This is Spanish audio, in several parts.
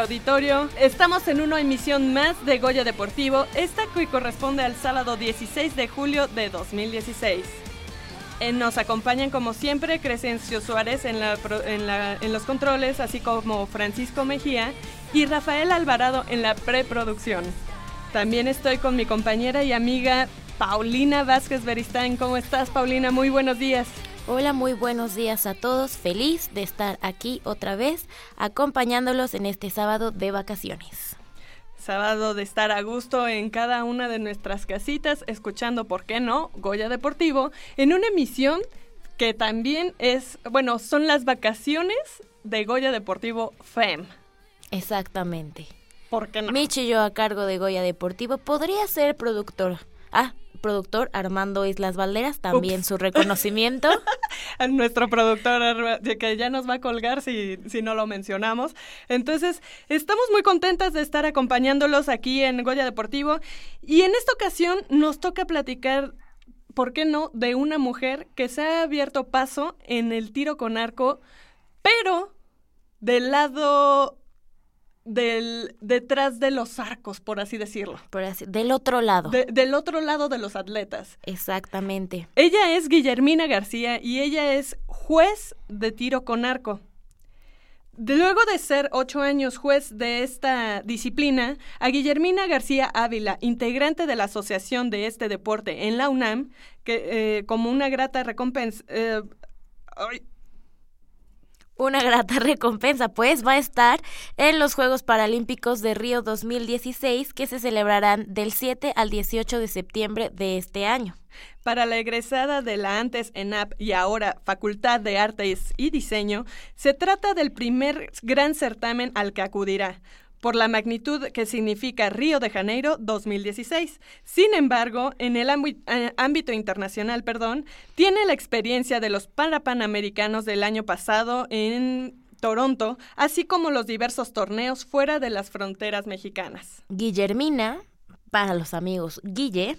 Auditorio. Estamos en una emisión más de Goya Deportivo, esta que corresponde al sábado 16 de julio de 2016. Eh, Nos acompañan como siempre Crescencio Suárez en, los controles, así como Francisco Mejía y Rafael Alvarado en la preproducción. También estoy con mi compañera y amiga Paulina Vázquez Beristain. ¿Cómo estás, Paulina? Muy buenos días. Hola, muy buenos días a todos. Feliz de estar aquí otra vez acompañándolos en este sábado de vacaciones. Sábado de estar a gusto en cada una de nuestras casitas, escuchando, ¿por qué no? Goya Deportivo, en una emisión que también es, bueno, son las vacaciones de Goya Deportivo FEM. Exactamente. ¿Por qué no? Michi y yo a cargo de Goya Deportivo podría ser productor. Ah, productor Armando Islas Valderas, también Ups. su reconocimiento. a nuestro productor que ya nos va a colgar si, si no lo mencionamos. Entonces, estamos muy contentas de estar acompañándolos aquí en Goya Deportivo y en esta ocasión nos toca platicar, ¿por qué no?, de una mujer que se ha abierto paso en el tiro con arco, pero del lado del detrás de los arcos, por así decirlo. Por así, del otro lado. De- del otro lado de los atletas. Exactamente. Ella es Guillermina García y ella es juez de tiro con arco. Luego de ser ocho años juez de esta disciplina, a Guillermina García Ávila, integrante de la asociación de este deporte en la UNAM, que eh, como una grata recompensa... eh, ay, Una grata recompensa, pues va a estar en los Juegos Paralímpicos de Río 2016 que se celebrarán del 7 al 18 de septiembre de este año. Para la egresada de la antes ENAP y ahora Facultad de Artes y Diseño, se trata del primer gran certamen al que acudirá, por la magnitud que significa Río de Janeiro 2016. Sin embargo, en el ámbi- ámbito internacional, perdón, tiene la experiencia de los Parapanamericanos del año pasado en Toronto, así como los diversos torneos fuera de las fronteras mexicanas. Guillermina, para los amigos Guille,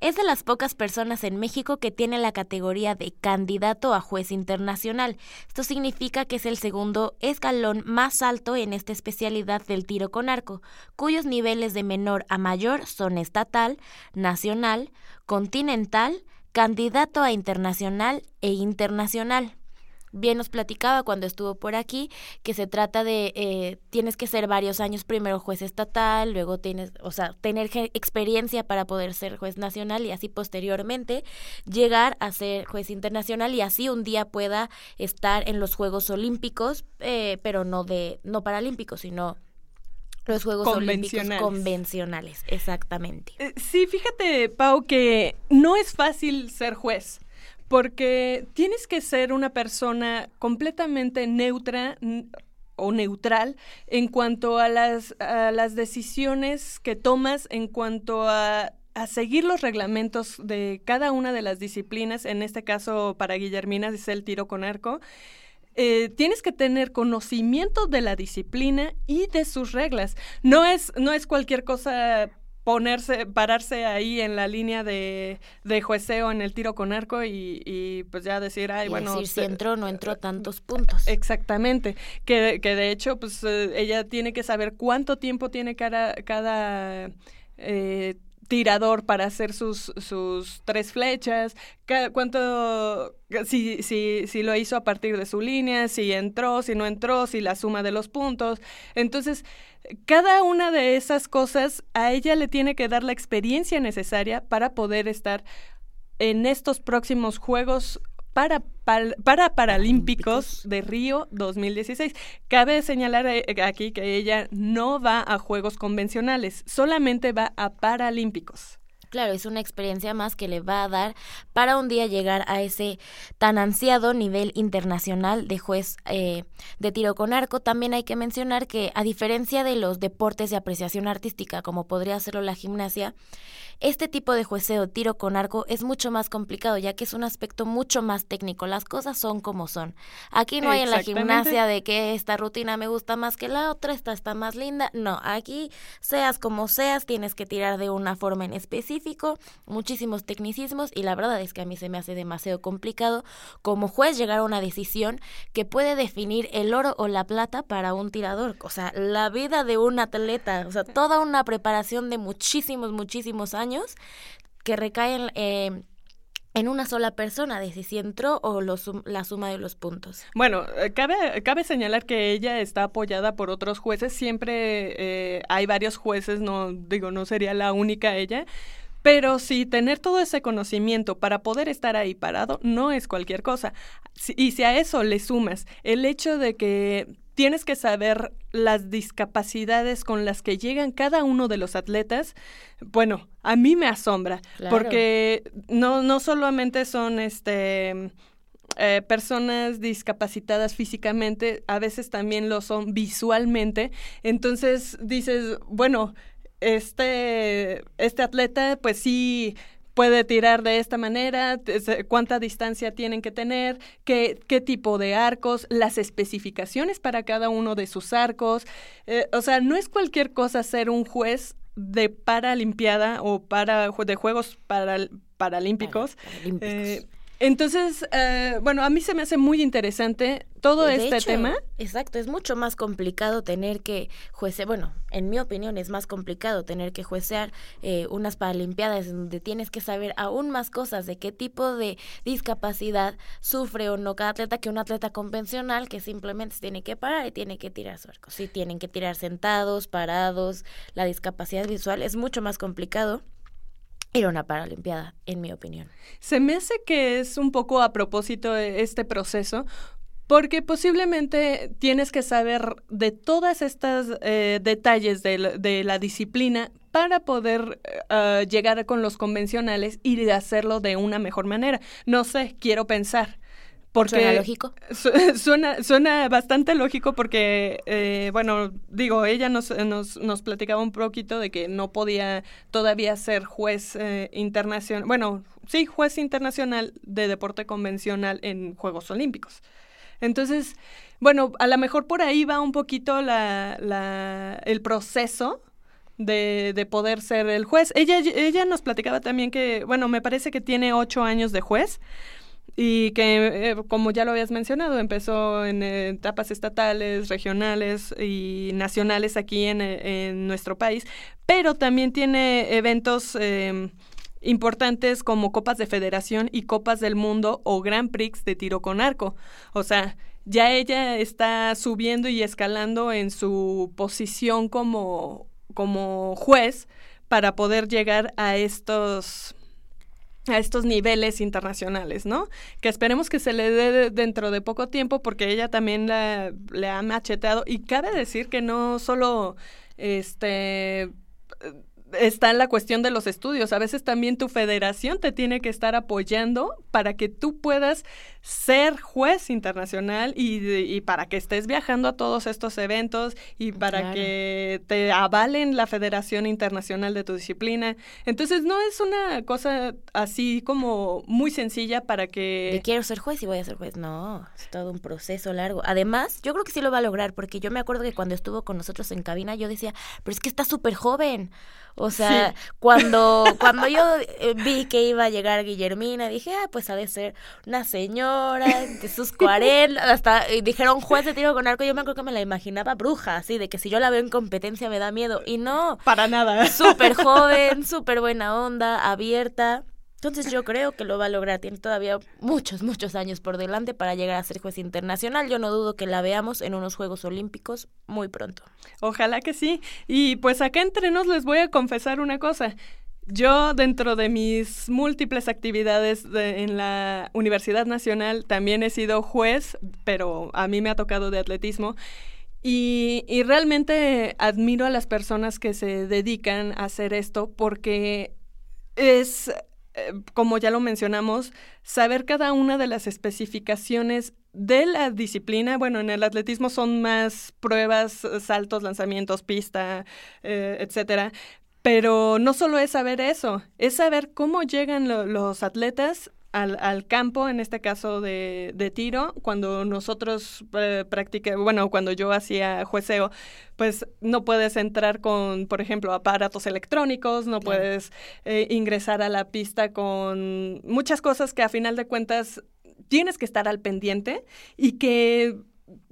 es de las pocas personas en México que tiene la categoría de candidato a juez internacional. Esto significa que es el segundo escalón más alto en esta especialidad del tiro con arco, cuyos niveles de menor a mayor son estatal, nacional, continental, candidato a internacional e internacional. Bien nos platicaba cuando estuvo por aquí que se trata de eh, tienes que ser varios años primero juez estatal, luego tienes, o sea, tener experiencia para poder ser juez nacional y así posteriormente llegar a ser juez internacional y así un día pueda estar en los Juegos Olímpicos, eh, pero no de no paralímpicos, sino los Juegos Olímpicos Convencionales. convencionales, exactamente. Eh, Sí, fíjate, Pau, que no es fácil ser juez, porque tienes que ser una persona completamente neutra o neutral en cuanto a las, decisiones que tomas, en cuanto a, a seguir los reglamentos de cada una de las disciplinas, en este caso para Guillermina es el tiro con arco. eh, tienes que tener conocimiento de la disciplina y de sus reglas. No es, no es cualquier cosa ponerse, pararse ahí en la línea de, de jueceo en el tiro con arco y, y, pues ya decir, ay, Y bueno. decir si entró o no entró tantos puntos. Exactamente, que, que de hecho, pues eh, ella tiene que saber cuánto tiempo tiene cada, cada eh, tirador para hacer sus, sus tres flechas, cuánto, si, si, si lo hizo a partir de su línea, si entró, si no entró, si la suma de los puntos. Entonces, cada una de esas cosas a ella le tiene que dar la experiencia necesaria para poder estar en estos próximos Juegos para, para Paralímpicos de Río 2016. Cabe señalar eh, aquí que ella no va a Juegos convencionales, solamente va a Paralímpicos. Claro, es una experiencia más que le va a dar para un día llegar a ese tan ansiado nivel internacional de juez eh, de tiro con arco. También hay que mencionar que a diferencia de los deportes de apreciación artística, como podría hacerlo la gimnasia, este tipo de jueceo tiro con arco es mucho más complicado, ya que es un aspecto mucho más técnico. Las cosas son como son. Aquí no hay en la gimnasia de que esta rutina me gusta más que la otra, esta está más linda. No, aquí seas como seas, tienes que tirar de una forma en específico, muchísimos tecnicismos y la verdad es que a mí se me hace demasiado complicado como juez llegar a una decisión que puede definir el oro o la plata para un tirador. O sea, la vida de un atleta, o sea, toda una preparación de muchísimos, muchísimos años que recaen eh, en una sola persona, de si entró o lo sum- la suma de los puntos. Bueno, eh, cabe, cabe señalar que ella está apoyada por otros jueces. Siempre eh, hay varios jueces, no digo, no sería la única ella. Pero sí, tener todo ese conocimiento para poder estar ahí parado no es cualquier cosa. Y si a eso le sumas el hecho de que tienes que saber las discapacidades con las que llegan cada uno de los atletas, bueno, a mí me asombra, Claro. porque no, no solamente son este eh, personas discapacitadas físicamente, a veces también lo son visualmente. Entonces dices, bueno, este, este atleta pues sí puede tirar de esta manera, cuánta distancia tienen que tener, qué, qué tipo de arcos, las especificaciones para cada uno de sus arcos. Eh, o sea, no es cualquier cosa ser un juez de Paralimpiada o para de Juegos Paralímpicos. Para- paralímpicos. Eh, entonces, eh, bueno, a mí se me hace muy interesante todo De este hecho, tema. Exacto, es mucho más complicado tener que juecear, bueno, en mi opinión es más complicado tener que juecear eh, unas paralimpiadas donde tienes que saber aún más cosas de qué tipo de discapacidad sufre o no cada atleta que un atleta convencional que simplemente se tiene que parar y tiene que tirar su arco. Sí, tienen que tirar sentados, parados, la discapacidad visual es mucho más complicado ir a una paralimpiada, en mi opinión. Se me hace que es un poco a propósito de este proceso, porque posiblemente tienes que saber de todas estas eh, detalles de la, disciplina para poder eh, llegar con los convencionales y hacerlo de una mejor manera. No sé, quiero pensar. Porque ¿Suena lógico? Su- Suena, suena bastante lógico porque, eh, bueno, digo, ella nos, nos, nos platicaba un poquito de que no podía todavía ser juez eh, internacional, bueno, sí, juez internacional de deporte convencional en Juegos Olímpicos. Entonces, bueno, a lo mejor por ahí va un poquito la, la, el proceso de, de poder ser el juez. Ella, ella nos platicaba también que, bueno, me parece que tiene ocho años de juez y que, eh, como ya lo habías mencionado, empezó en eh, etapas estatales, regionales y nacionales aquí en, eh, en nuestro país, pero también tiene eventos importantes como Copas de Federación y Copas del Mundo o Grand Prix de tiro con arco. O sea, ya ella está subiendo y escalando en su posición como, como juez para poder llegar a estos a estos niveles internacionales, ¿no? Que esperemos que se le dé de- dentro de poco tiempo porque ella también la, le ha macheteado y cabe decir que no solo este está en la cuestión de los estudios. A veces también tu federación te tiene que estar apoyando para que tú puedas ser juez internacional y, para que estés viajando a todos estos eventos y para Claro. que te avalen la Federación Internacional de tu disciplina. Entonces no es una cosa así como muy sencilla para que... quiero ser juez y voy a ser juez. No, es todo un proceso largo. Además, yo creo que sí lo va a lograr, porque yo me acuerdo que cuando estuvo con nosotros en cabina, yo decía, pero es que está súper joven. O sea, cuando, cuando yo eh, vi que iba a llegar Guillermina, dije, ah, pues ha de ser una señora de sus 40, hasta y dijeron juez de tiro con arco, yo me acuerdo que me la imaginaba bruja, así, de que si yo la veo en competencia me da miedo. Y no, Para nada. súper joven, súper buena onda, abierta. Entonces yo creo que lo va a lograr. Tiene todavía muchos, muchos años por delante para llegar a ser juez internacional. Yo no dudo que la veamos en unos Juegos Olímpicos muy pronto. Ojalá que sí. Y pues acá entre nos les voy a confesar una cosa. Yo dentro de mis múltiples actividades de- en la Universidad Nacional también he sido juez, pero a mí me ha tocado de atletismo. Y, y realmente admiro a las personas que se dedican a hacer esto porque es, como ya lo mencionamos, saber cada una de las especificaciones de la disciplina. Bueno, en el atletismo son más pruebas, eh, saltos, lanzamientos, pista, eh, etcétera. Pero no solo es saber eso, es saber cómo llegan lo- los atletas al, al campo, en este caso de, de tiro, cuando nosotros eh, practica- bueno, cuando yo hacía jueceo, pues no puedes entrar con, por ejemplo, aparatos electrónicos, no Claro. puedes eh, ingresar a la pista con muchas cosas que a final de cuentas tienes que estar al pendiente y que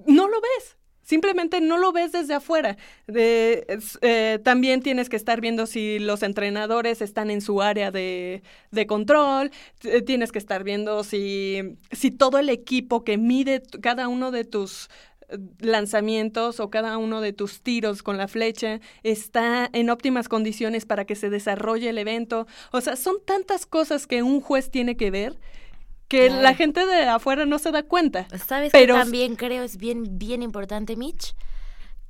no lo ves. Simplemente no lo ves desde afuera. Eh, también tienes que estar viendo si los entrenadores están en su área de, control. T- Tienes que estar viendo si, si todo el equipo que mide cada uno de tus eh, lanzamientos o cada uno de tus tiros con la flecha está en óptimas condiciones para que se desarrolle el evento. O sea, son tantas cosas que un juez tiene que ver que Claro. la gente de afuera no se da cuenta. ¿Sabes Pero- que también creo es bien, bien importante, Mitch?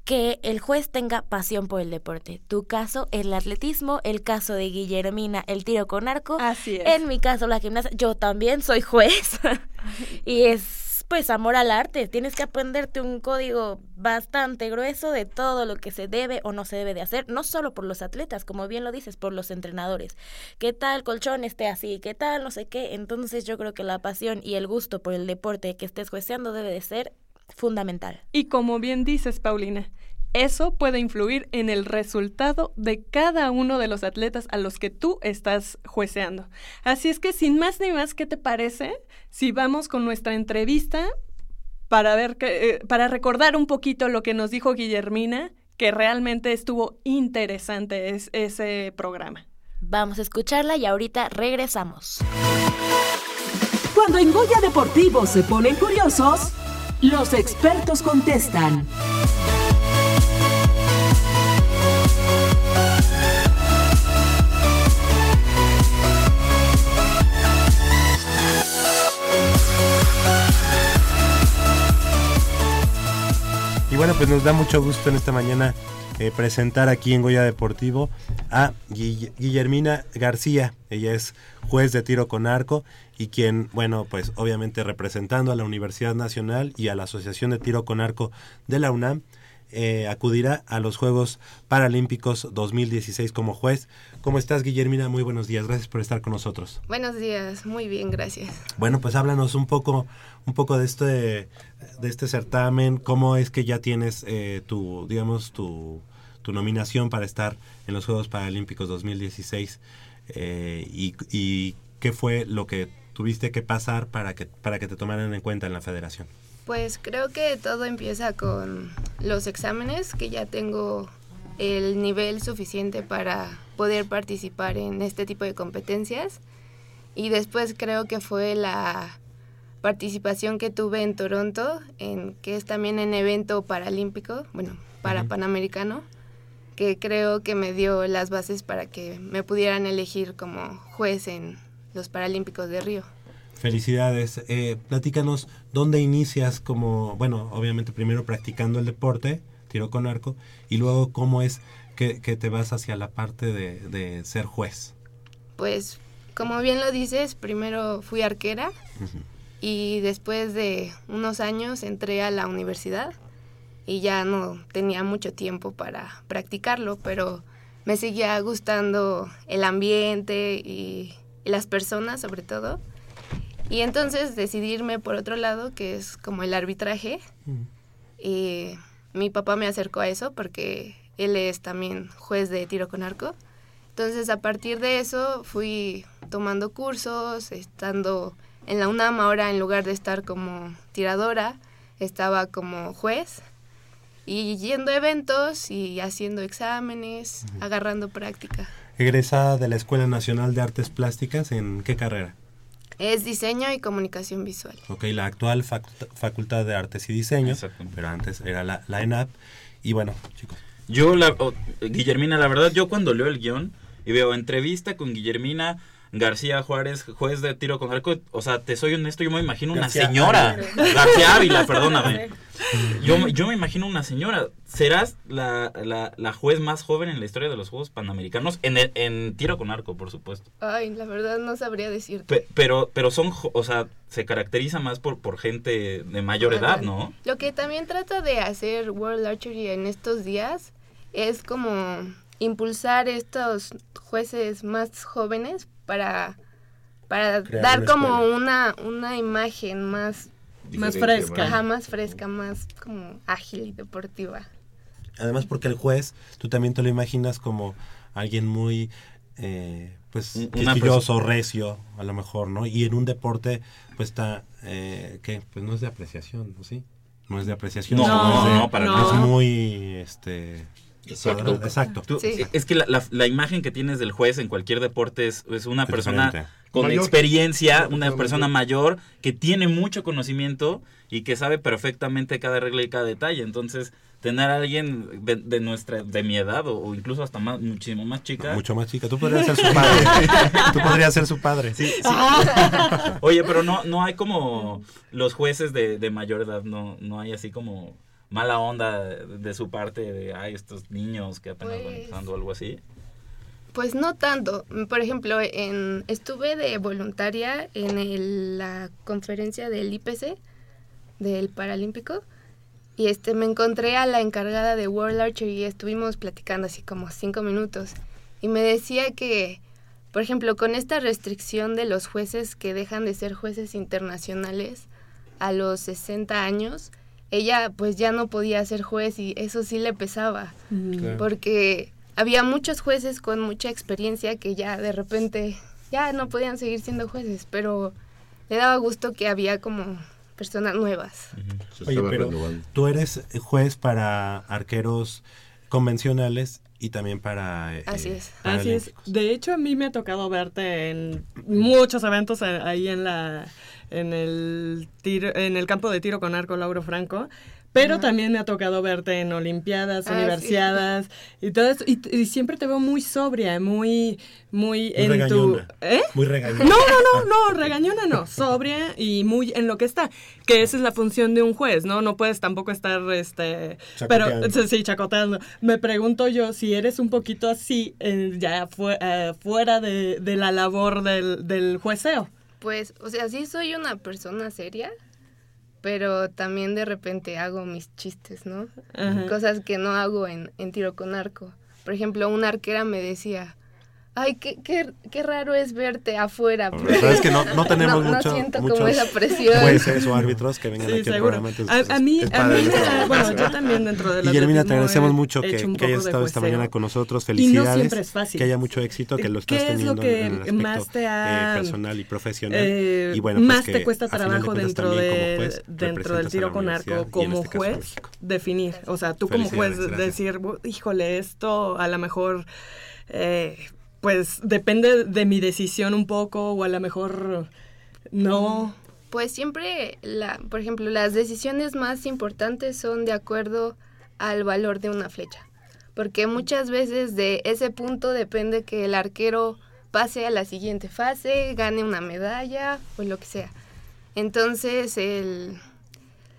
Que el juez tenga pasión por el deporte. Tu caso, el atletismo, el caso de Guillermina, el tiro con arco. Así es. En mi caso, la gimnasia. Yo también soy juez. y es, pues, amor al arte. Tienes que aprenderte un código bastante grueso de todo lo que se debe o no se debe de hacer. No solo por los atletas, como bien lo dices, por los entrenadores. ¿Qué tal colchón esté así? ¿Qué tal no sé qué? Entonces yo creo que la pasión y el gusto por el deporte que estés jueceando debe de ser fundamental. Y como bien dices, Paulina, eso puede influir en el resultado de cada uno de los atletas a los que tú estás jueceando. Así es que sin más ni más, ¿qué te parece si vamos con nuestra entrevista para ver que, eh, para recordar un poquito lo que nos dijo Guillermina, que realmente estuvo interesante es- ese programa? Vamos a escucharla y ahorita regresamos. Cuando en Goya Deportivo se ponen curiosos, los expertos contestan. Y bueno, pues nos da mucho gusto en esta mañana eh, presentar aquí en Goya Deportivo a Guille- Guillermina García. Ella es juez de tiro con arco y quien, bueno, pues obviamente representando a la Universidad Nacional y a la Asociación de Tiro con Arco de la UNAM, eh, acudirá a los Juegos Paralímpicos 2016 como juez. ¿Cómo estás, Guillermina? Muy buenos días. Gracias por estar con nosotros. Buenos días, muy bien, gracias. Bueno, pues háblanos un poco, un poco de este, de este certamen, cómo es que ya tienes eh, tu, digamos, tu, nominación para estar en los Juegos Paralímpicos 2016 eh, y, y qué fue lo que tuviste que pasar para que, para que te tomaran en cuenta en la federación. Pues creo que todo empieza con los exámenes, que ya tengo el nivel suficiente para poder participar en este tipo de competencias. Y después creo que fue la participación que tuve en Toronto, en, que es también en evento paralímpico, bueno, para. Panamericano, que creo que me dio las bases para que me pudieran elegir como juez en los Paralímpicos de Río. Felicidades. Eh, platícanos dónde inicias como, bueno, obviamente primero practicando el deporte, tiro con arco, y luego cómo es que, que te vas hacia la parte de, de ser juez. Pues, como bien lo dices, primero fui arquera Ujú. Y después de unos años entré a la universidad y ya no tenía mucho tiempo para practicarlo, pero me seguía gustando el ambiente y, y las personas sobre todo. Y entonces decidí irme por otro lado, que es como el arbitraje. Y mi papá me acercó a eso porque él es también juez de tiro con arco. Entonces, a partir de eso, fui tomando cursos, estando en la UNAM ahora, en lugar de estar como tiradora, estaba como juez y yendo a eventos y haciendo exámenes, agarrando práctica. Egresada de la Escuela Nacional de Artes Plásticas, ¿en qué carrera? Es diseño y comunicación visual. Ok, la actual faculta- Facultad de Artes y Diseño, Exacto. pero antes era la, la ENAP. Y bueno, chicos, Yo, la, Guillermina, la verdad, yo cuando leo el guion y veo entrevista con Guillermina García Juárez, juez de tiro con arco, o sea, te soy honesto, yo me imagino una García señora. Ávila. García Ávila, perdóname. Yo, me- yo me imagino una señora. Serás la, la, la juez más joven en la historia de los Juegos Panamericanos, en, el- en tiro con arco, por supuesto. Ay, la verdad no sabría decirte. Pe- pero, pero son, o sea, se caracteriza más por, por gente de mayor edad, ¿no? Lo que también trata de hacer World Archery en estos días es como impulsar estos jueces más jóvenes para, para Crear dar una como una, una imagen más, Más fresca. más fresca, más como ágil y deportiva. además porque el juez, tú también te lo imaginas como alguien muy, eh, pues, quisquilloso, recio, a lo mejor, ¿no? Y en un deporte, pues está, eh, ¿qué? Pues no es de apreciación, ¿no? ¿sí? No es de apreciación. No, sino es de- no, para no. Es muy, este... Exacto. Exacto. Tú- Sí. Es que la, la- la imagen que tienes del juez en cualquier deporte es, es una Es persona diferente. con Mayor. experiencia, una persona mayor que tiene mucho conocimiento y que sabe perfectamente cada regla y cada detalle. Entonces, tener a alguien de, de nuestra, de mi edad o, o incluso hasta más, muchísimo más chica. Mucho más chica. Tú podrías ser su padre. Tú podrías ser su padre. Sí, sí. Oye, pero no, no hay como los jueces de, de mayor edad, no, no hay así como mala onda de, de su parte de, ay, estos niños que apenas van Pues- empezando o algo así. Pues no tanto. Por ejemplo, en, estuve de voluntaria en el- la conferencia del IPC, del Paralímpico, y este me encontré a la encargada de World Archery y estuvimos platicando así como cinco minutos. Y me decía que, por ejemplo, con esta restricción de los jueces que dejan de ser jueces internacionales a los 60 años, ella pues ya no podía ser juez y eso sí le pesaba Claro. porque había muchos jueces con mucha experiencia que ya de repente ya no podían seguir siendo jueces, pero le daba gusto que había como personas nuevas. Se Oye, pero renovando. tú eres juez para arqueros convencionales y también para... eh, Así es. Así es. De hecho, a mí me ha tocado verte en muchos eventos eh, ahí en la en el tiro, en el campo de tiro con arco Lauro Franco. Pero también me ha tocado verte en Olimpiadas, Ah, sí. universidades y todo eso. Y, y siempre te veo muy sobria, muy, muy, Muy en regañona. tu. ¿Eh? Muy regañona. No, no, no, no, regañona no, sobria y muy en lo que está, que esa es la función de un juez, ¿no? No puedes tampoco estar, este, Chacoteando. pero sí, chacoteando. Me pregunto yo si eres un poquito así, eh, ya eh, fuera de, de la labor del, del jueceo. Pues, o sea, sí soy una persona seria, pero también de repente hago mis chistes, ¿no? Ajá. Cosas que no hago en, en tiro con arco. Por ejemplo, una arquera me decía, ay, qué, qué, qué raro es verte afuera. La verdad es que no, no tenemos No- no mucho, siento muchos como esa presión. jueces o árbitros que vengan Sí, aquí al seguro. programa. entonces, A, a mí, a mí, bueno, yo también dentro de la Guillermina, te agradecemos mucho que, que hayas estado esta mañana con nosotros. Y no Felicidades. siempre es fácil. Que haya mucho éxito, que lo estás ¿Qué es teniendo lo que en el aspecto más te ha- eh, personal y profesional. Eh, y bueno, pues más que te cuesta de trabajo dentro, de, juez dentro del tiro con arco y como este juez definir. O sea, tú como juez decir, "Bu- híjole, esto a lo mejor, eh, pues depende de mi decisión un poco o a lo mejor no. Pues siempre, la, por ejemplo, las decisiones más importantes son de acuerdo al valor de una flecha. Porque muchas veces de ese punto depende que el arquero pase a la siguiente fase, gane una medalla o lo que sea. Entonces, el...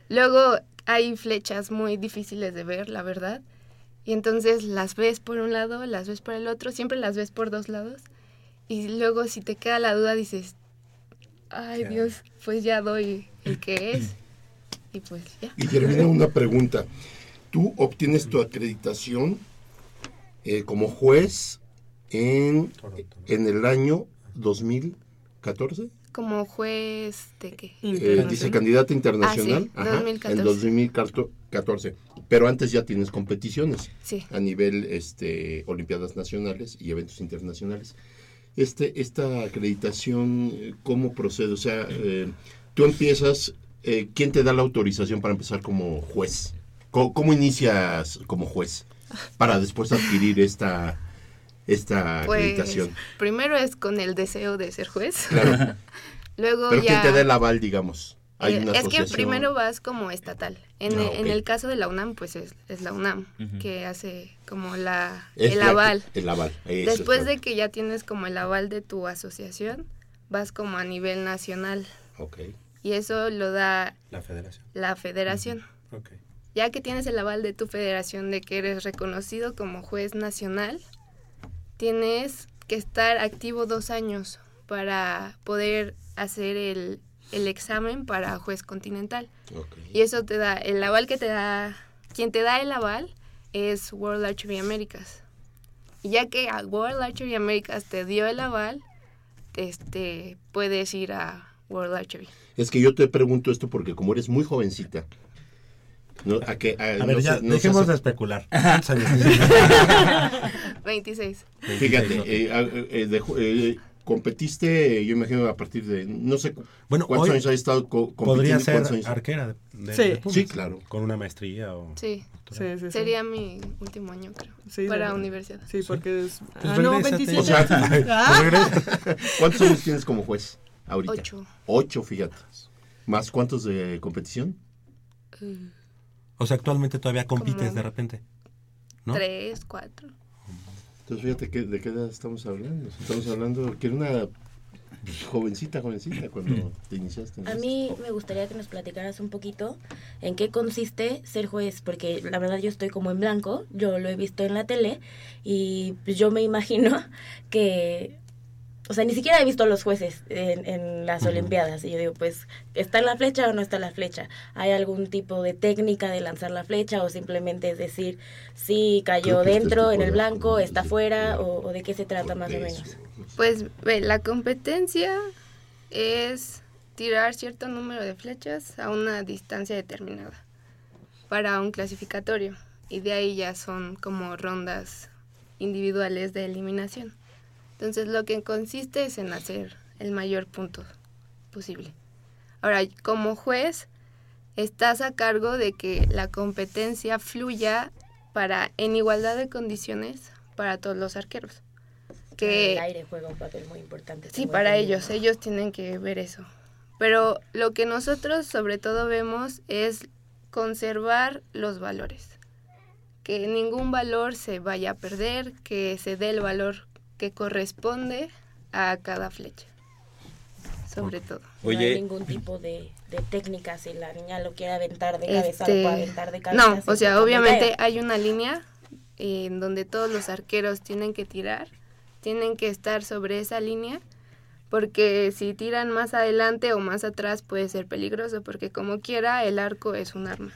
luego hay flechas muy difíciles de ver, la verdad. Y entonces las ves por un lado, las ves por el otro, siempre las ves por dos lados. Y luego si te queda la duda dices, ay Dios, pues ya doy el que es. Y pues ya. Guillermina, una pregunta. Tú obtienes tu acreditación eh, como juez en, en el año 2014. Como juez de qué? Eh, dice candidata internacional. Ah, sí, ajá, 2014. En 2014. Pero antes ya tienes competiciones Sí. a nivel este olimpiadas nacionales y eventos internacionales. Este esta acreditación cómo procede, o sea, eh, tú empiezas eh, ¿quién te da la autorización para empezar como juez? ¿Cómo, cómo inicias como juez para después adquirir esta esta Pues acreditación? primero es con el deseo de ser juez. Claro. Luego Pero ya ¿quién te da el aval, digamos? Hay Eh, una es que primero vas como estatal. En, Ah, en ok. el caso de la UNAM, pues es, es la UNAM que hace como la, Es el la- aval. El aval. eso Después es de que ya tienes como el aval de tu asociación, vas como a nivel nacional. Ok. Y eso lo da La federación. la federación. Ok. Ya que tienes el aval de tu federación de que eres reconocido como juez nacional, tienes que estar activo dos años para poder hacer el, el examen para juez continental. Y eso te da, el aval que te da, quien te da el aval es World Archery Americas. Y ya que a World Archery Americas te dio el aval, este, puedes ir a World Archery. Es que yo te pregunto esto porque como eres muy jovencita, ¿no? A, que, A ver, ya, no dejemos hace- de especular. ¿Cuántos años tienes? 26. Fíjate, eh, eh, de ju- eh, competiste, yo imagino, a partir de, no sé Bueno, cuántos hoy años has estado co- compitiendo. Podría ser arquera de, de- Sí. de Pumas. Sí, claro. Con una maestría o... Sí, Sí, sí, sí. sería mi último año, creo, Sí, para universidad. Sí, porque es... Pues ah, no, regrésate. 27. O sea, Ah. ¿Cuántos años tienes como juez ahorita? Ocho. Ocho, fíjate. ¿Más cuántos de competición? O sea, actualmente todavía compites de repente. ¿no? Tres, cuatro. Entonces, fíjate que, de qué edad estamos hablando. Estamos hablando que era una jovencita, jovencita cuando te iniciaste. en A esto. mí me gustaría que nos platicaras un poquito en qué consiste ser juez, porque la verdad yo estoy como en blanco, yo lo he visto en la tele y pues yo me imagino que, o sea, ni siquiera he visto a los jueces en, en las. Olimpiadas y yo digo, pues, ¿está la flecha o no está la flecha? ¿Hay algún tipo de técnica de lanzar la flecha o simplemente es decir, sí, cayó este dentro, en el blanco, está fuera o, o de qué se trata más o menos? Pues ve, la competencia es tirar cierto número de flechas a una distancia determinada para un clasificatorio y de ahí ya son como rondas individuales de eliminación. Entonces lo que consiste es en hacer el mayor punto posible. Ahora, como juez, estás a cargo de que la competencia fluya para en igualdad de condiciones para todos los arqueros. Que el aire juega un papel muy importante. Sí, para ellos, ellos tienen que ver eso. Pero lo que nosotros sobre todo vemos es conservar los valores. Que ningún valor se vaya a perder, que se dé el valor que corresponde a cada flecha. Sobre todo. no hay Oye, ningún tipo de, de técnica si la niña lo quiere aventar de cabeza, Este, lo puede aventar de cabeza. No, o sea, obviamente hay una línea en donde todos los arqueros tienen que tirar, tienen que estar sobre esa línea, porque si tiran más adelante o más atrás puede ser peligroso, porque como quiera el arco es un arma.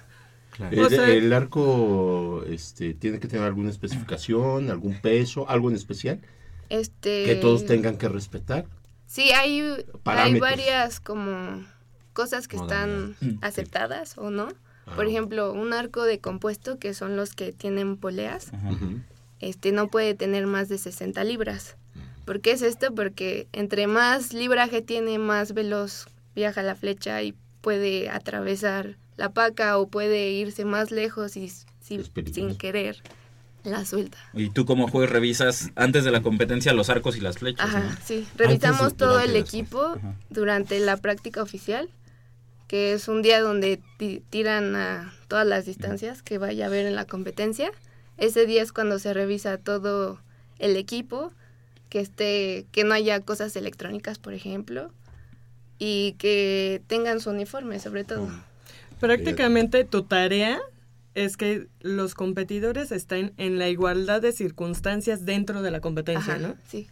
Claro. El, O sea- el arco este, tiene que tener alguna especificación, algún peso, algo en especial Este, que todos tengan que respetar. Sí, hay, hay varias como cosas que están Mm, sí. aceptadas o no. Por Ah. ejemplo, un arco de compuesto, que son los que tienen poleas, Ajá. Este no puede tener más de 60 libras. ¿Por qué es esto? Porque entre más libraje tiene, más veloz viaja la flecha y puede atravesar la paca o puede irse más lejos y si- sin querer la suelta. Y tú como juez revisas antes de la competencia los arcos y las flechas. Ajá, ¿no? sí. Revisamos todo el equipo Ajá. durante la práctica oficial, que es un día donde ti- tiran a todas las distancias que vaya a haber en la competencia. Ese día es cuando se revisa todo el equipo, que esté, que no haya cosas electrónicas, por ejemplo, y que tengan su uniforme, sobre todo. Prácticamente tu tarea es que los competidores estén en la igualdad de circunstancias dentro de la competencia, Ajá, ¿no? sí.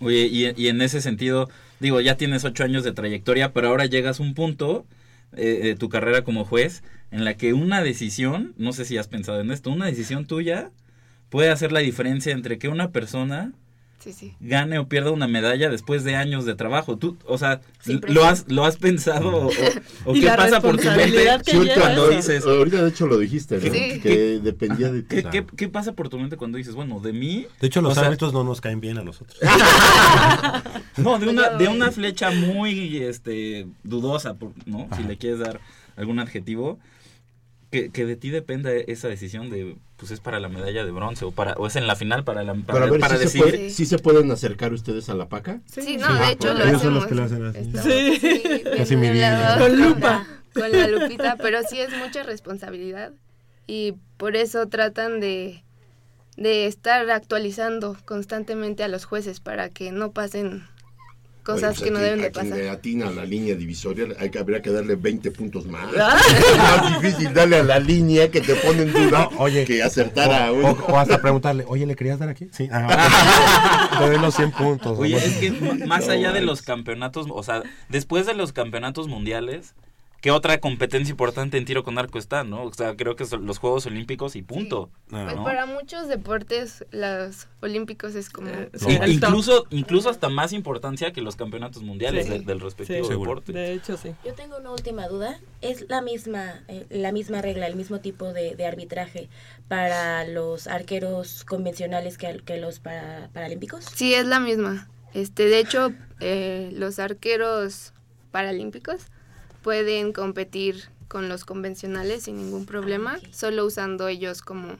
Oye, y, y en ese sentido, digo, ya tienes ocho años de trayectoria, pero ahora llegas a un punto eh, de tu carrera como juez en la que una decisión, no sé si has pensado en esto, una decisión tuya puede hacer la diferencia entre que una persona Sí, sí. gane o pierda una medalla después de años de trabajo. Tú, o sea, ¿lo has, ¿lo has pensado o, o qué pasa por tu mente cuando eso. dices, ahorita de hecho lo dijiste, ¿no? Sí. Que dependía de ti. ¿qué, qué, qué pasa por tu mente cuando dices, bueno, de mí? De hecho, los O sea, árbitros no nos caen bien a nosotros. No, de una, de una flecha muy este dudosa, por- ¿no? Si le quieres dar algún adjetivo. Que, que de ti dependa esa decisión de, pues es para la medalla de bronce o para o es en la final para la para, Para ver para si, se pueden acercar ustedes a la paca. Sí, no, Sí. de hecho Ah, lo ellos hacemos. son los que lo hacen así. Sí. sí, Casi mi vida. Con lupa. Con la lupita, pero sí es mucha responsabilidad y por eso tratan de, de estar actualizando constantemente a los jueces para que no pasen cosas pues que no deben de pasar. le atina a la línea divisoria, hay que, habría que darle 20 puntos más. Ah. es más difícil darle a la línea que te pone en duda Oye, que acertar a uno. o- o hasta preguntarle, oye, ¿le querías dar aquí? Sí. Ah. Te doy los 100 puntos. Oye, ¿no? es que más No allá de los campeonatos, o sea, después de los campeonatos mundiales, ¿qué otra competencia importante en tiro con arco está, no? O sea, creo que son los Juegos Olímpicos y punto. Ah, Pues ¿no? para muchos deportes, los olímpicos es como... Eh, Sí, incluso, incluso hasta más importancia que los campeonatos mundiales Sí. de- del respectivo Sí. Deporte. De hecho, sí. Yo tengo una última duda. ¿Es la misma, eh, la misma regla, el mismo tipo de, de arbitraje para los arqueros convencionales que, que los para, paralímpicos? Sí, es la misma. Este, de hecho, eh, los arqueros paralímpicos pueden competir con los convencionales sin ningún problema, ok. solo usando ellos como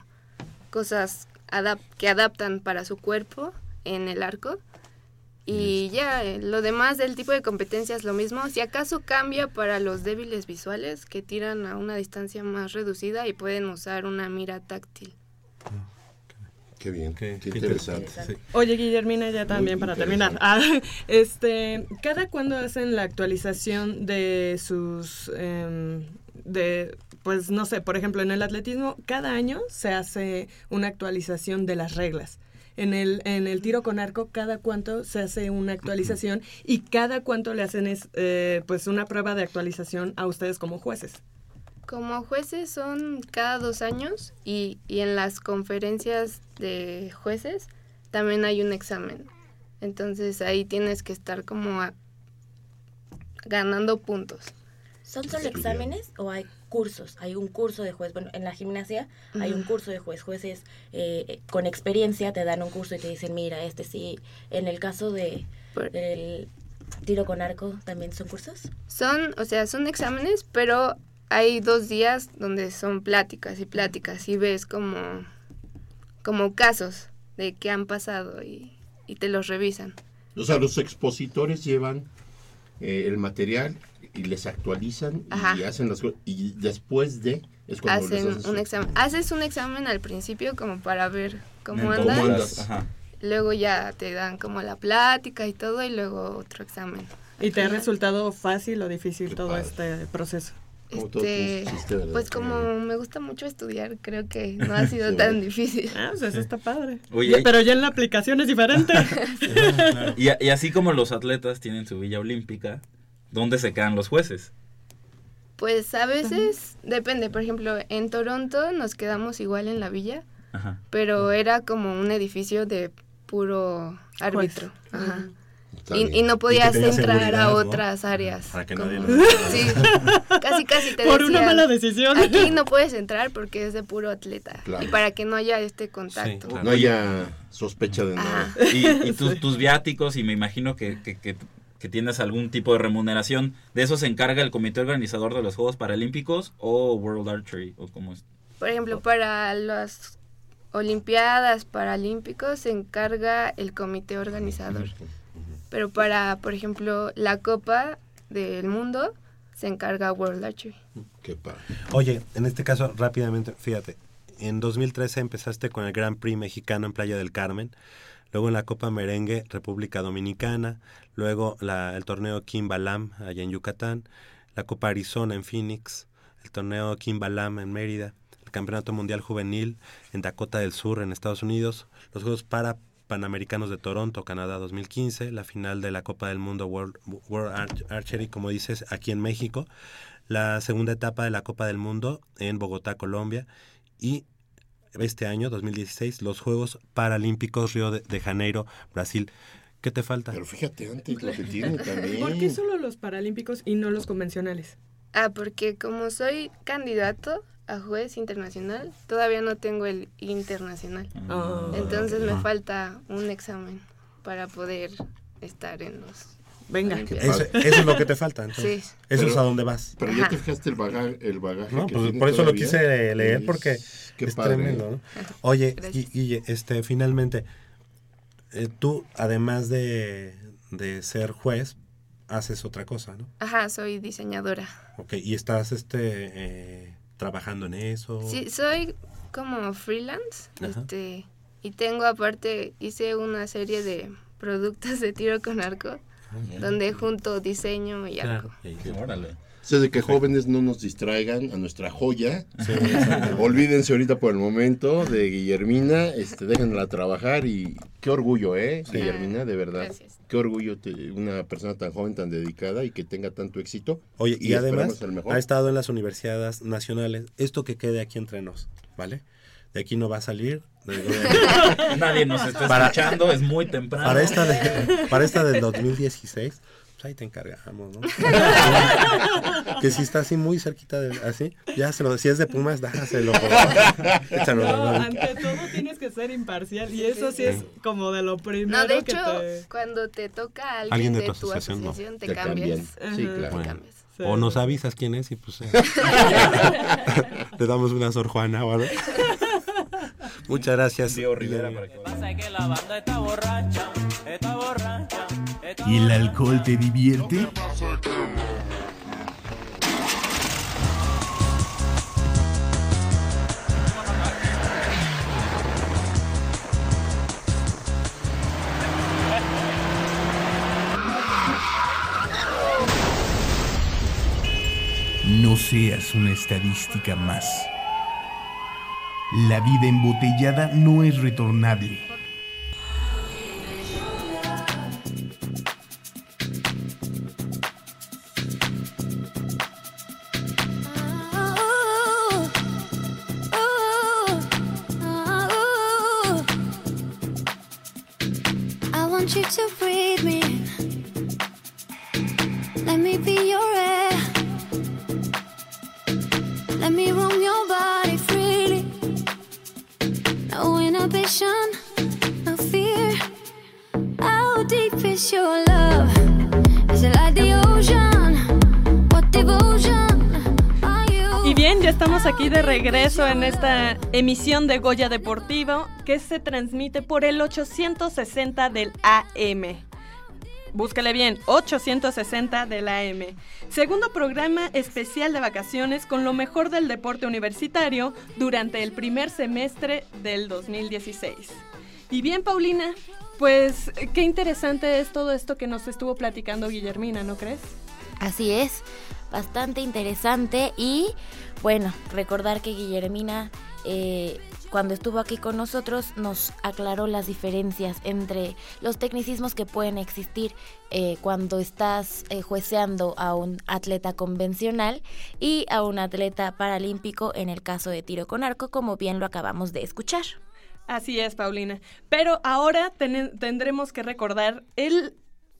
cosas adap- que adaptan para su cuerpo en el arco. Y ya, eh, lo demás del tipo de competencia es lo mismo. Si acaso cambia para los débiles visuales que tiran a una distancia más reducida y pueden usar una mira táctil. Qué bien, Qué- qué, qué interesante. Sí. Oye, Guillermina, ya también para terminar. Ah, este, ¿cada cuándo hacen la actualización de sus, em, de, pues no sé, por ejemplo, en el atletismo, cada año se hace una actualización de las reglas. En el, en el tiro con arco, cada cuánto se hace una actualización y cada cuánto le hacen es, eh, pues una prueba de actualización a ustedes como jueces. Como jueces son cada dos años y, y en las conferencias de jueces también hay un examen. Entonces ahí tienes que estar como a- ganando puntos. ¿Son solo exámenes o hay cursos? Hay un curso de juez. Bueno, en la gimnasia hay un curso de juez. Jueces eh, con experiencia te dan un curso y te dicen, mira, este sí. En el caso de del tiro con arco, ¿también son cursos? Son, o sea, son exámenes, pero hay dos días donde son pláticas y pláticas y ves como, como casos de qué han pasado y, y te los revisan. O sea, los expositores llevan eh, el material y les actualizan Ajá. y hacen las cosas. Y después de es cuando les Hacen haces un examen. Haces un examen al principio como para ver cómo andas. todas andas? ajá. Luego ya te dan como la plática y todo y luego otro examen. ¿Y te ha resultado fácil o difícil Qué todo padre. este proceso? Este, pues como me gusta mucho estudiar, creo que no ha sido Sí. tan difícil. Ah, pues eso está padre. Oye, pero ya en la aplicación es diferente. Y así como los atletas tienen su villa olímpica, ¿dónde se quedan los jueces? Pues a veces depende, por ejemplo, en Toronto nos quedamos igual en la villa, Ajá. pero era como un edificio de puro árbitro. Ajá. Y, no podías entrar a ¿no? otras áreas. Para que como- nadie lo- Sí, casi casi te Por una mala decisión. Aquí no puedes entrar porque es de puro atleta. Claro. Y para que no haya este contacto. claro. No haya sospecha de nada. Ajá. Y, y tus, tus viáticos, y me imagino que, que, que- que tienes algún tipo de remuneración, ¿de eso se encarga el comité organizador de los Juegos Paralímpicos o World Archery? ¿O cómo es? Por ejemplo, para las Olimpiadas Paralímpicos se encarga el comité organizador. Pero para, por ejemplo, la Copa del Mundo se encarga World Archery. Qué padre. Oye, en este caso, rápidamente, fíjate, en 2013 empezaste con el Grand Prix mexicano en Playa del Carmen, luego en la Copa Merengue, República Dominicana, luego la- el torneo Kimbalam allá en Yucatán, la Copa Arizona en Phoenix, el torneo Kimbalam en Mérida, el Campeonato Mundial Juvenil en Dakota del Sur en Estados Unidos, los Juegos para Panamericanos de Toronto, Canadá 2015, la final de la Copa del Mundo World, World Arch- Archery, como dices, aquí en México, la segunda etapa de la Copa del Mundo en Bogotá, Colombia, y este año, 2016, los Juegos Paralímpicos Río de, de Janeiro, Brasil. ¿Qué te falta? Pero fíjate antes lo que tiene también. ¿Por qué solo los paralímpicos y no los convencionales? Ah, porque como soy candidato a juez internacional, todavía no tengo el internacional. Ah. Entonces me falta un examen para poder estar en los... Venga. Eso, eso es lo que te falta, entonces. Sí. Eso es a dónde vas. Pero ya te fijaste el bagaje, el bagaje No, que pues, por eso lo quise leer, Es- porque qué es padre. tremendo. ¿no? Oye, Guille, este, finalmente, eh, tú, además de, de ser juez, haces otra cosa, ¿no? Ajá, soy diseñadora. Ok, y estás este, eh, trabajando en eso. Sí, soy como freelance. Ajá. Este, y tengo aparte, hice una serie de productos de tiro con arco, donde junto diseño y arco. Claro. Y- Órale. Sea, de que jóvenes no nos distraigan a nuestra joya. Sí. Olvídense ahorita por el momento de Guillermina, este, déjenla trabajar y qué orgullo, ¿eh? Sí. Guillermina, de verdad. Gracias. Qué orgullo te- una persona tan joven, tan dedicada y que tenga tanto éxito. Oye, y, esperamos además el mejor. ha estado en las universidades nacionales. Esto que quede aquí entre nos, ¿vale? De aquí no va a salir. Nadie nos está Para- escuchando, es muy temprano. para, esta de- para esta del 2016, pues ahí te encargamos, ¿no? que si está así muy cerquita, de, así, ya se lo, si es de Pumas, dájaselo. por favor. Échalo, No, ante todo tienes que ser imparcial y eso sí es como de lo primero No, de que hecho, te... cuando te toca a alguien, Alguien de de, tu tu asociación, no. te, Te cambias. cambian. Sí, claro. Te cambias. Sí. O nos avisas quién es y pues eh, le damos una Sor Juana o algo. Muchas gracias. Diego Rivera para que ¿Y el alcohol te divierte? No seas una estadística más. La vida embotellada no es retornable. Regreso en esta emisión de Goya Deportivo que se transmite por el 860 del AM. Búscale bien, 860 del AM. Segundo programa especial de vacaciones con lo mejor del deporte universitario durante el primer semestre del 2016. Y bien, Paulina, pues qué interesante es todo esto que nos estuvo platicando Guillermina, ¿no crees? Así es, bastante interesante y bueno, recordar que Guillermina eh, cuando estuvo aquí con nosotros nos aclaró las diferencias entre los tecnicismos que pueden existir eh, cuando estás eh, jueceando a un atleta convencional y a un atleta paralímpico en el caso de tiro con arco, como bien lo acabamos de escuchar. Así es, Paulina. Pero ahora ten- tendremos que recordar el,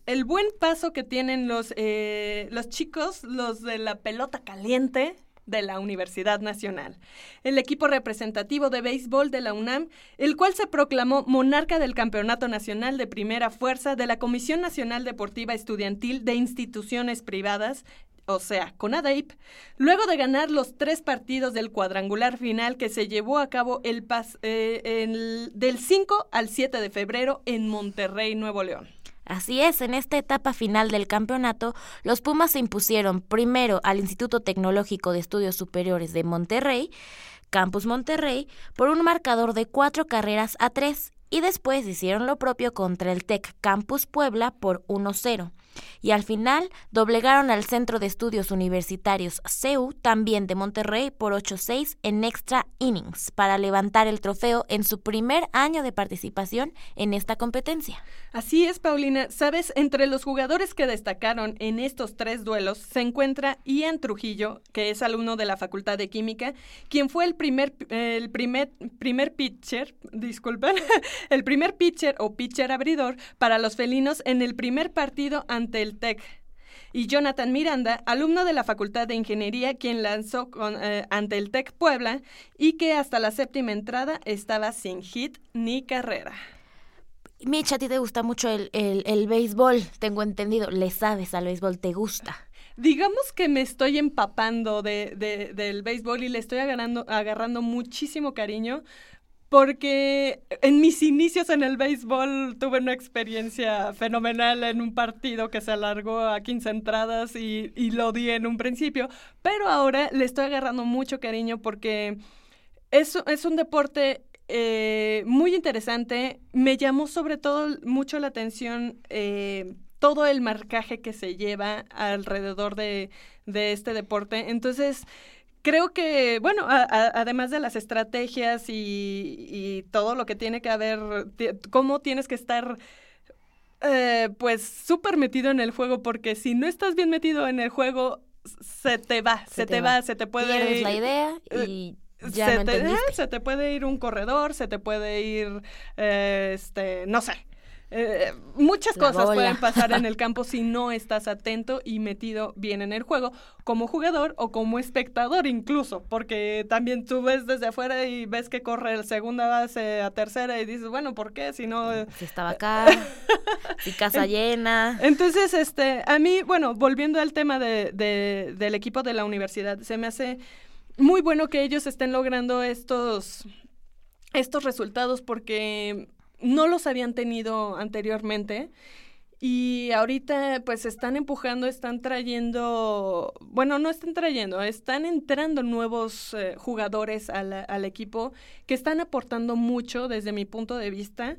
el buen paso que tienen los, eh, los chicos, los de la pelota caliente de la Universidad Nacional. El equipo representativo de béisbol de la UNAM, el cual se proclamó monarca del Campeonato Nacional de Primera Fuerza de la Comisión Nacional Deportiva Estudiantil de Instituciones Privadas, o sea, CONADEIP, luego de ganar los tres partidos del cuadrangular final que se llevó a cabo el pas- eh, el- del 5 al 7 de febrero en Monterrey, Nuevo León. Así es, en esta etapa final del campeonato, los Pumas se impusieron primero al Instituto Tecnológico de Estudios Superiores de Monterrey, Campus Monterrey, por un marcador de cuatro carreras a tres y después hicieron lo propio contra el TEC Campus Puebla por 1-0. Y al final doblegaron al Centro de Estudios Universitarios CEU, también de Monterrey, por 8-6 en extra innings, para levantar el trofeo en su primer año de participación en esta competencia. Así es, Paulina. Sabes, entre los jugadores que destacaron en estos tres duelos se encuentra Ian Trujillo, que es alumno de la Facultad de Química, quien fue el primer, el primer, primer pitcher, disculpen, el primer pitcher o pitcher abridor para los felinos en el primer partido ante el TEC. Y Jonathan Miranda, alumno de la Facultad de Ingeniería, quien lanzó con, eh, ante el TEC Puebla y que hasta la séptima entrada estaba sin hit ni carrera. Mitch, a ti te gusta mucho el, el, el béisbol, tengo entendido. Le sabes al béisbol, te gusta. Digamos que me estoy empapando de, de- del béisbol y le estoy agarrando, agarrando muchísimo cariño porque en mis inicios en el béisbol tuve una experiencia fenomenal en un partido que se alargó a 15 entradas y, lo di en un principio, pero ahora le estoy agarrando mucho cariño porque es, es un deporte eh, muy interesante. Me llamó sobre todo mucho la atención eh, todo el marcaje que se lleva alrededor de, de este deporte. Entonces, creo que, bueno, a- a- además de las estrategias y, y todo lo que tiene que haber, cómo tienes que estar... eh, pues súper metido en el juego porque si no estás bien metido en el juego se te va, se, te, va. se te puede Pierdes la ir- idea y ya se, no te, ah, se te puede ir un corredor, se te puede ir, eh, este, no sé. Eh, muchas La cosas bola. pueden pasar en el campo si no estás atento y metido bien en el juego, como jugador o como espectador incluso, porque también tú ves desde afuera y ves que corre el segunda base a tercera y dices, bueno, ¿por qué? Si no... eh, Si estaba acá, si casa llena. entonces, este, a mí, bueno, volviendo al tema de, de- del equipo de la universidad, se me hace muy bueno que ellos estén logrando estos, estos resultados porque no los habían tenido anteriormente. Y ahorita pues están empujando, están trayendo, bueno, no están trayendo, están entrando nuevos eh, jugadores al, al equipo que están aportando mucho desde mi punto de vista.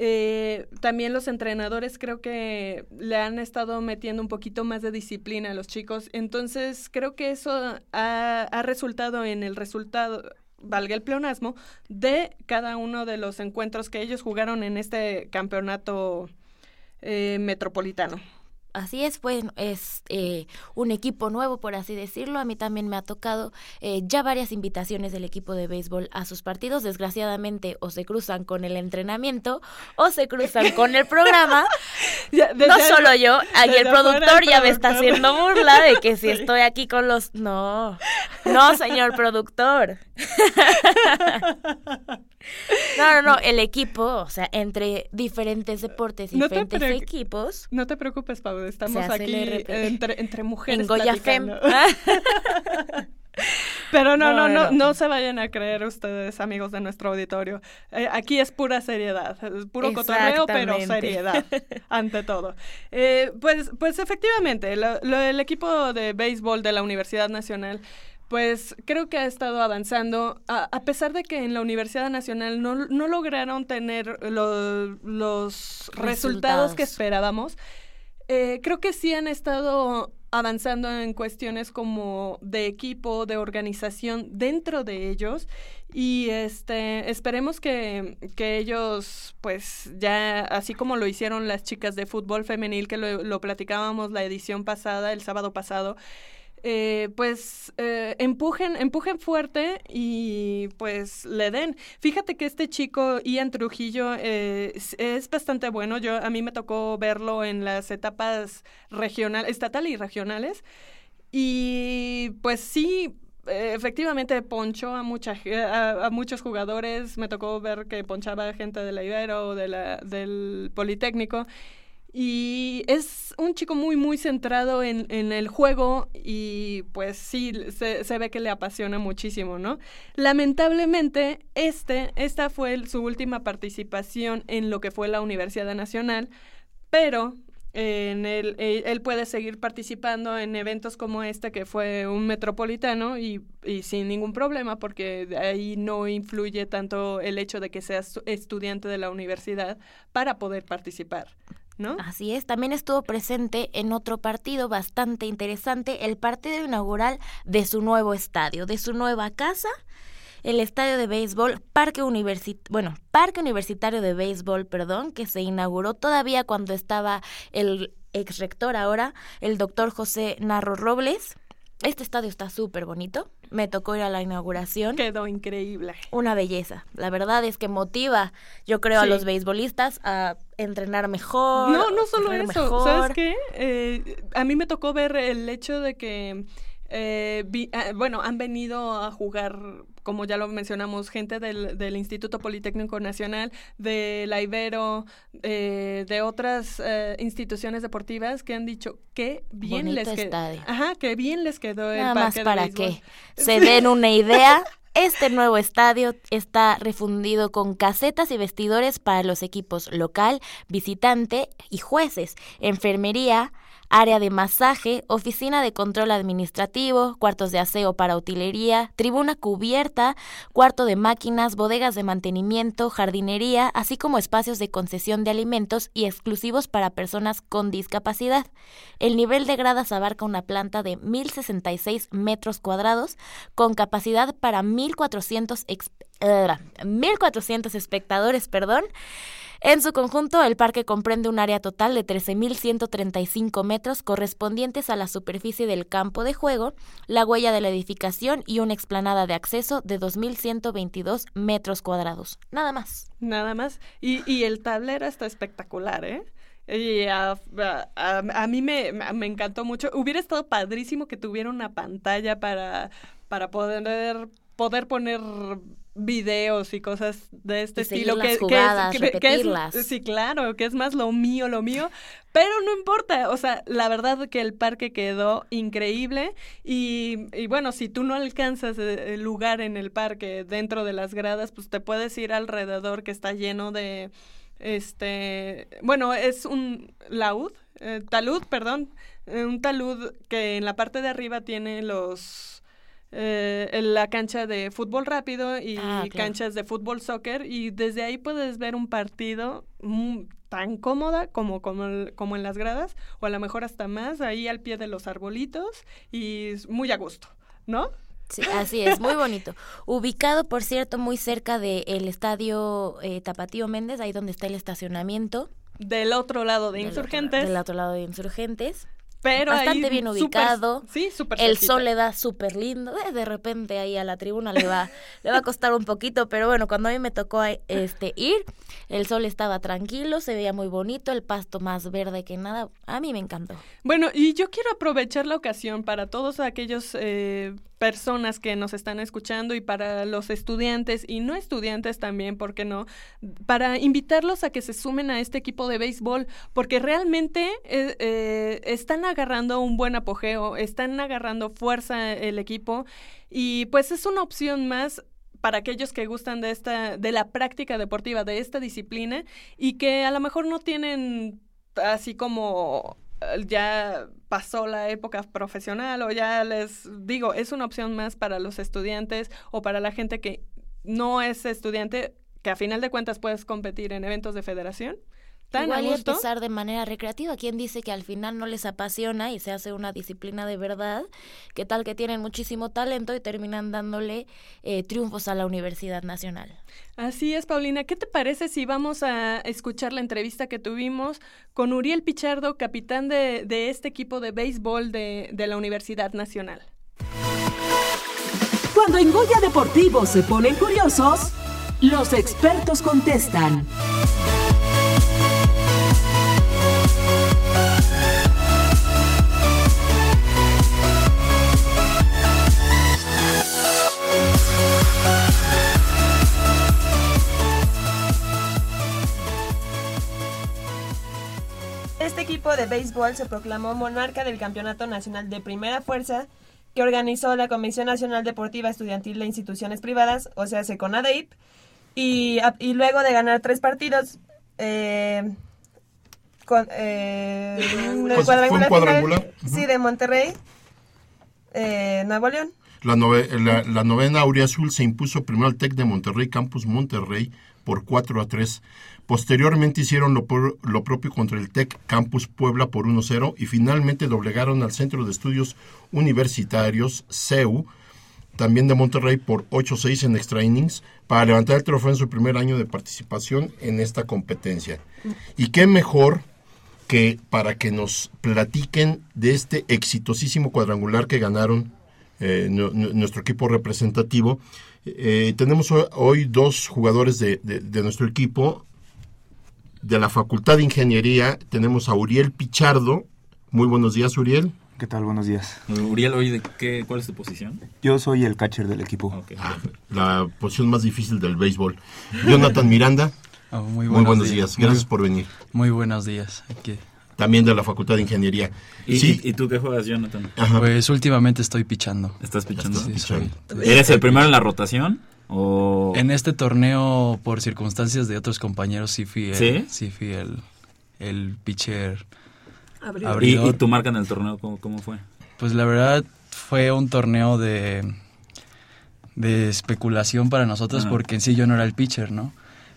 Eh, también los entrenadores creo que le han estado metiendo un poquito más de disciplina a los chicos. Entonces creo que eso ha, ha resultado en el resultado, valga el pleonasmo, de cada uno de los encuentros que ellos jugaron en este campeonato eh, metropolitano. Así es, pues es eh, un equipo nuevo, por así decirlo. A mí también me ha tocado eh, ya varias invitaciones del equipo de béisbol a sus partidos. Desgraciadamente, o se cruzan con el entrenamiento o se cruzan con el programa. Ya, no solo yo, desde el productor el ya me está haciendo burla de que si estoy aquí con los... No, no, señor productor. No, no, no, el equipo, o sea, entre diferentes deportes y No te diferentes equipos. No te preocupes, Pau, estamos aquí entre, entre mujeres En Goya Fem. Pero no, no, No, no, se vayan a creer ustedes, amigos de nuestro auditorio. Eh, aquí es pura seriedad, es puro cotorreo, pero seriedad, ante todo. Eh, pues, pues efectivamente, el equipo de béisbol de la Universidad Nacional, pues creo que ha estado avanzando, a, a pesar de que en la Universidad Nacional no, no lograron tener lo- los resultados que esperábamos. Eh, creo que sí han estado avanzando en cuestiones como de equipo, de organización dentro de ellos y este esperemos que, que ellos pues ya así como lo hicieron las chicas de fútbol femenil que lo, lo platicábamos la edición pasada, el sábado pasado, eh, pues eh, empujen, empujen fuerte y pues le den. Fíjate que este chico, Ian Trujillo, eh, es, bastante bueno. Yo a mí me tocó verlo en las etapas regional, estatal y regionales. Y pues sí, eh, efectivamente ponchó a, mucha, a, muchos jugadores. Me tocó ver que ponchaba gente de la Ibero o de del Politécnico. Y es un chico muy, muy centrado en, en el juego y pues sí, se, ve que le apasiona muchísimo, ¿no? Lamentablemente, este, esta fue su última participación en lo que fue la Universidad Nacional, pero en el, eh, él puede seguir participando en eventos como este que fue un metropolitano y, y sin ningún problema porque ahí no influye tanto el hecho de que seas estudiante de la universidad para poder participar. Así es, también estuvo presente en otro partido bastante interesante, el partido inaugural de su nuevo estadio, de su nueva casa, el estadio de béisbol Parque Universit bueno, Parque Universitario de Béisbol, perdón, que se inauguró todavía cuando estaba el ex rector ahora, el doctor José Narro Robles. Este estadio está súper bonito. Me tocó ir a la inauguración. Quedó increíble. Una belleza. La verdad es que motiva, yo creo, a los beisbolistas a entrenar mejor. No, no solo eso. mejor. ¿Sabes qué? Eh, a mí me tocó ver el hecho de que, eh, vi- ah, bueno, han venido a jugar, como ya lo mencionamos, gente del, del Instituto Politécnico Nacional, de la Ibero, eh, de otras eh, instituciones deportivas que han dicho que bien Bonito les quedó. estadio. Ajá, que bien les quedó el Nada más parque de para béisbol. que se den una idea. Este nuevo estadio está refundido con casetas y vestidores para los equipos local, visitante y jueces, enfermería, área de masaje, oficina de control administrativo, cuartos de aseo para utilería, tribuna cubierta, cuarto de máquinas, bodegas de mantenimiento, jardinería, así como espacios de concesión de alimentos y exclusivos para personas con discapacidad. El nivel de gradas abarca una planta de 1066 metros cuadrados con capacidad para 1400 ex- eh, 1400 espectadores, perdón. En su conjunto, el parque comprende un área total de 13.135 metros correspondientes a la superficie del campo de juego, la huella de la edificación y una explanada de acceso de 2.122 metros cuadrados. Nada más. Nada más. Y, y el tablero está espectacular, ¿eh? Y a, a- a- mí me, me encantó mucho. Hubiera estado padrísimo que tuviera una pantalla para, para poder, poder poner videos y cosas de este Y estilo. las que, jugadas, que- que es- sí, claro, que es más lo mío, lo mío. Pero no importa, o sea, la verdad que el parque quedó increíble y, y bueno, si tú no alcanzas eh, el lugar en el parque dentro de las gradas, pues te puedes ir alrededor que está lleno de, este, bueno, es un laúd, eh, talud, perdón, eh, un talud que en la parte de arriba tiene los... eh, en la cancha de fútbol rápido y Ah, claro. canchas de fútbol soccer y desde ahí puedes ver un partido mm, tan cómoda como, como, el- como en las gradas o a lo mejor hasta más ahí al pie de los arbolitos y muy a gusto, ¿no? Sí, así es, muy bonito. Ubicado, por cierto, muy cerca del estadio eh, Tapatío Méndez, ahí donde está el estacionamiento. Del otro lado de otro- Insurgentes, del otro lado de Insurgentes. Pero bastante ahí bien ubicado. sí, súper El cerquita. sol le da súper lindo. eh, de repente ahí a la tribuna le va, le va a costar un poquito, pero bueno, cuando a mí me tocó eh, este ir, el sol estaba tranquilo, se veía muy bonito, el pasto más verde que nada. A mí me encantó. Bueno, y yo quiero aprovechar la ocasión para todos aquellos eh, personas que nos están escuchando y para los estudiantes y no estudiantes también, ¿por qué no? Para invitarlos a que se sumen a este equipo de béisbol, porque realmente eh, eh, están agarrando un buen apogeo, están agarrando fuerza el equipo y pues es una opción más para aquellos que gustan de esta de la práctica deportiva de esta disciplina y que a lo mejor no tienen así como eh, ya pasó la época profesional o ya les digo, es una opción más para los estudiantes o para la gente que no es estudiante, que a final de cuentas puedes competir en eventos de federación. Tan Igual a y gusto. empezar de manera recreativa. Quien dice que al final no les apasiona y se hace una disciplina de verdad? ¿Qué tal que tienen muchísimo talento y terminan dándole eh, triunfos a la Universidad Nacional? Así es, Paulina. ¿Qué te parece si vamos a escuchar la entrevista que tuvimos con Uriel Pichardo, capitán de, de este equipo de béisbol de, de la Universidad Nacional? Cuando en Goya Deportivo se ponen curiosos, los expertos contestan. Este equipo de béisbol se proclamó monarca del Campeonato Nacional de Primera Fuerza que organizó la Comisión Nacional Deportiva Estudiantil de Instituciones Privadas, o sea, CONADEIP, y, y luego de ganar tres partidos, eh, con, eh, Pues, fue un cuadrangular cuadrangular. sí, de Monterrey, eh, Nuevo León. La, nove- la- la novena Auriazul se impuso primero al TEC de Monterrey, Campus Monterrey, por 4 a 3. Posteriormente hicieron lo, lo propio contra el TEC Campus Puebla por 1-0 y finalmente doblegaron al Centro de Estudios Universitarios, CEU, también de Monterrey por 8-6 en extra innings para levantar el trofeo en su primer año de participación en esta competencia. Y qué mejor que para que nos platiquen de este exitosísimo cuadrangular que ganaron eh, nu- nu- nuestro equipo representativo. Eh, tenemos ho- hoy dos jugadores de- de nuestro equipo. De la Facultad de Ingeniería tenemos a Uriel Pichardo. Muy buenos días, Uriel. ¿Qué tal? Buenos días. Uriel, oye, ¿de qué, ¿cuál es tu posición? Yo soy el catcher del equipo. La posición más difícil del béisbol. Jonathan Miranda. Ah, muy Muy buenos, días. días. Gracias Muy- por venir. Muy buenos días. Aquí. También de la Facultad de Ingeniería. ¿Y, sí, y- tú qué juegas, Jonathan? Ajá. Pues últimamente estoy pichando. ¿Estás pichando? Sí, soy- ¿Eres el primero en la rotación? ¿O En este torneo, por circunstancias de otros compañeros, sí fui el, ¿Sí? fui el, el pitcher Abridor. ¿Y, abridor. y tu marca en el torneo cómo, cómo fue? Pues la verdad fue un torneo de, de especulación para nosotros Ah. porque en sí yo no era el pitcher, ¿no?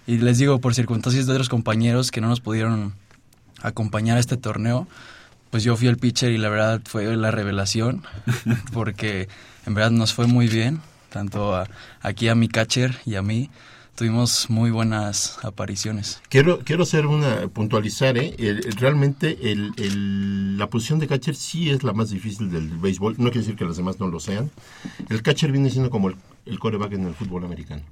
Y les digo, por circunstancias de otros compañeros que no nos pudieron acompañar a este torneo, pues yo fui el pitcher y la verdad fue la revelación porque en verdad nos fue muy bien, tanto a- aquí a mi catcher y a mí. Tuvimos muy buenas apariciones. Quiero, quiero hacer una, puntualizar, ¿eh? El- realmente el- la posición de catcher sí es la más difícil del béisbol, no quiere decir que las demás no lo sean. El catcher viene siendo como el, el coreback en el fútbol americano.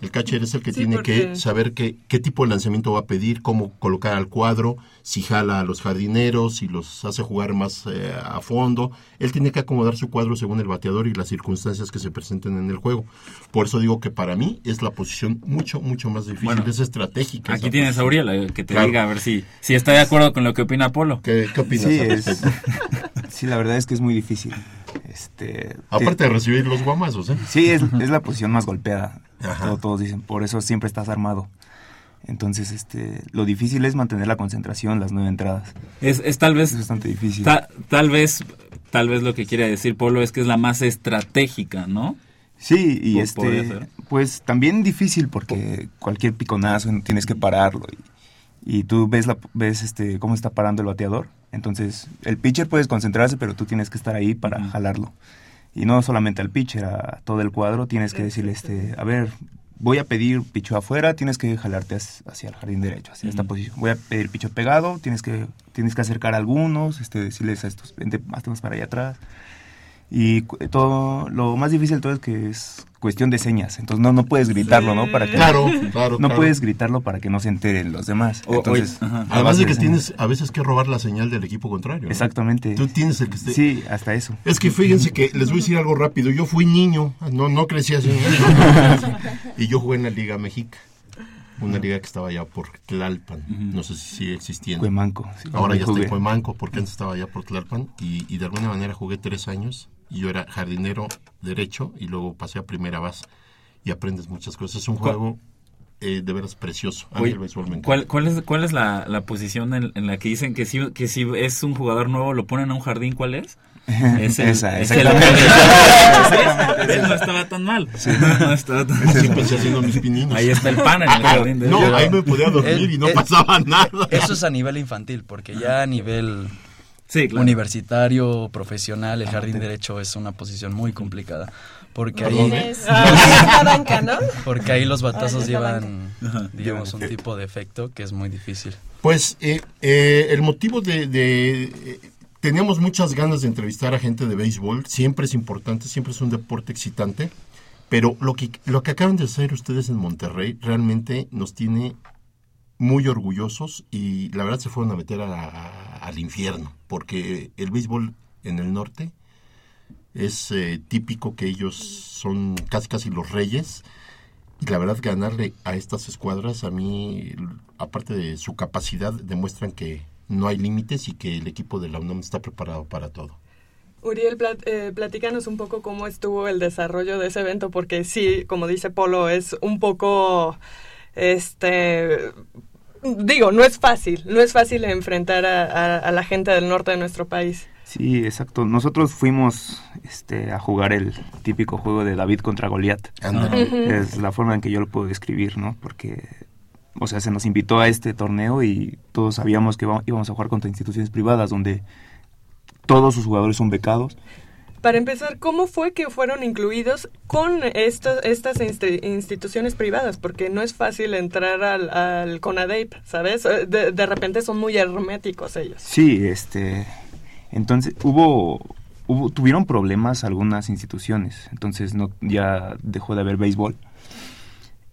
El catcher es el que Sí, tiene que saber qué, qué tipo de lanzamiento va a pedir, cómo colocar al cuadro, si jala a los jardineros, si los hace jugar más eh, a fondo. Él tiene que acomodar su cuadro según el bateador y las circunstancias que se presenten en el juego. Por eso digo que para mí es la posición mucho, mucho más difícil, Bueno, es estratégica. Aquí tienes a posición. Uriel, eh, que te Claro. diga a ver si, si está de acuerdo con lo que opina Polo. ¿Qué, qué opinas? Sí, es, sí, la verdad es que es muy difícil. Este, Aparte de recibir los guamazos, ¿eh? Sí, es, es la posición más golpeada. Todo- todos dicen, por eso siempre estás armado. Entonces, este, lo difícil es mantener la concentración, las nueve entradas. Es, es tal vez Es bastante difícil. ta- tal vez tal vez lo que quiere decir Polo es que es la más estratégica, ¿no? Sí, y este, pues también difícil porque cualquier piconazo tienes que pararlo y, y tú ves la, ves este cómo está parando el bateador, entonces el pitcher puedes concentrarse, pero tú tienes que estar ahí para jalarlo y no solamente al pitcher, a todo el cuadro tienes que decirle este, a ver, voy a pedir picho afuera, tienes que jalarte hacia el jardín derecho, hacia esta posición, voy a pedir picho pegado, tienes que tienes que acercar a algunos, este, decirles a estos, vente más para allá atrás. Y todo, lo más difícil de todo es que es cuestión de señas. Entonces no, no puedes gritarlo, ¿no? Para que, Claro, claro. no claro. puedes gritarlo para que no se enteren los demás. O- Entonces, oye, ajá. a Además de que señas. tienes a veces que robar la señal del equipo contrario. ¿no? Exactamente. Tú tienes el que esté. Sí, hasta eso. Es que fíjense que les voy a decir algo rápido. Yo fui niño, no, no crecí así. y yo jugué en la Liga Méxica. Una liga que estaba allá por Tlalpan. No sé si sigue existiendo. Cuemanco. sí, Ahora ya está en Cuemanco, porque antes estaba allá por Tlalpan. Y, y de alguna manera jugué tres años. Y yo era jardinero derecho y luego pasé a primera base. Y aprendes muchas cosas. Es un ¿Cuál- juego eh, de veras precioso. A mí Oye, el béisbol me encanta. ¿Cuál, cuál es, cuál es la, la posición en, en la que dicen que si, que si es un jugador nuevo lo ponen a un jardín? ¿Cuál es? Es el- Esa, es el-. No estaba tan mal. No estaba tan mal. Sí, empecé haciendo mis pininos. Ahí está el pan en el Ah, jardín. de- no, ahí me podía dormir El- y no el- pasaba nada. Eso es a nivel infantil, porque ya a nivel Sí, claro. universitario, profesional, el jardín derecho es una posición muy complicada. Porque ahí, la banca, ¿no? porque ahí los batazos Ah, llevan, digamos, un tipo de efecto que es muy difícil. Pues eh, eh, el motivo de... de, eh, teníamos muchas ganas de entrevistar a gente de béisbol. Siempre es importante, siempre es un deporte excitante. Pero lo que, lo que acaban de hacer ustedes en Monterrey realmente nos tiene muy orgullosos y la verdad se fueron a meter a la- a- al infierno. Porque el béisbol en el norte es eh, típico que ellos son casi casi los reyes. Y la verdad, ganarle a estas escuadras, a mí, aparte de su capacidad, demuestran que no hay límites y que el equipo de la UNAM está preparado para todo. Uriel, plat- eh, platícanos un poco cómo estuvo el desarrollo de ese evento, porque sí, como dice Polo, es un poco, este, digo, no es fácil, no es fácil enfrentar a, a- a la gente del norte de nuestro país. Sí, exacto. Nosotros fuimos este, a jugar el típico juego de David contra Goliat. Es la forma en que yo lo puedo describir, ¿no? Porque, o sea, se nos invitó a este torneo y todos sabíamos que íbamos a jugar contra instituciones privadas donde todos sus jugadores son becados. Para empezar, ¿cómo fue que fueron incluidos con estos, estas insti- instituciones privadas? Porque no es fácil entrar al, al CONADEIP, ¿sabes? Eh, De, de repente son muy herméticos ellos. Sí, este, entonces hubo, hubo, tuvieron problemas algunas instituciones, entonces no, ya dejó de haber béisbol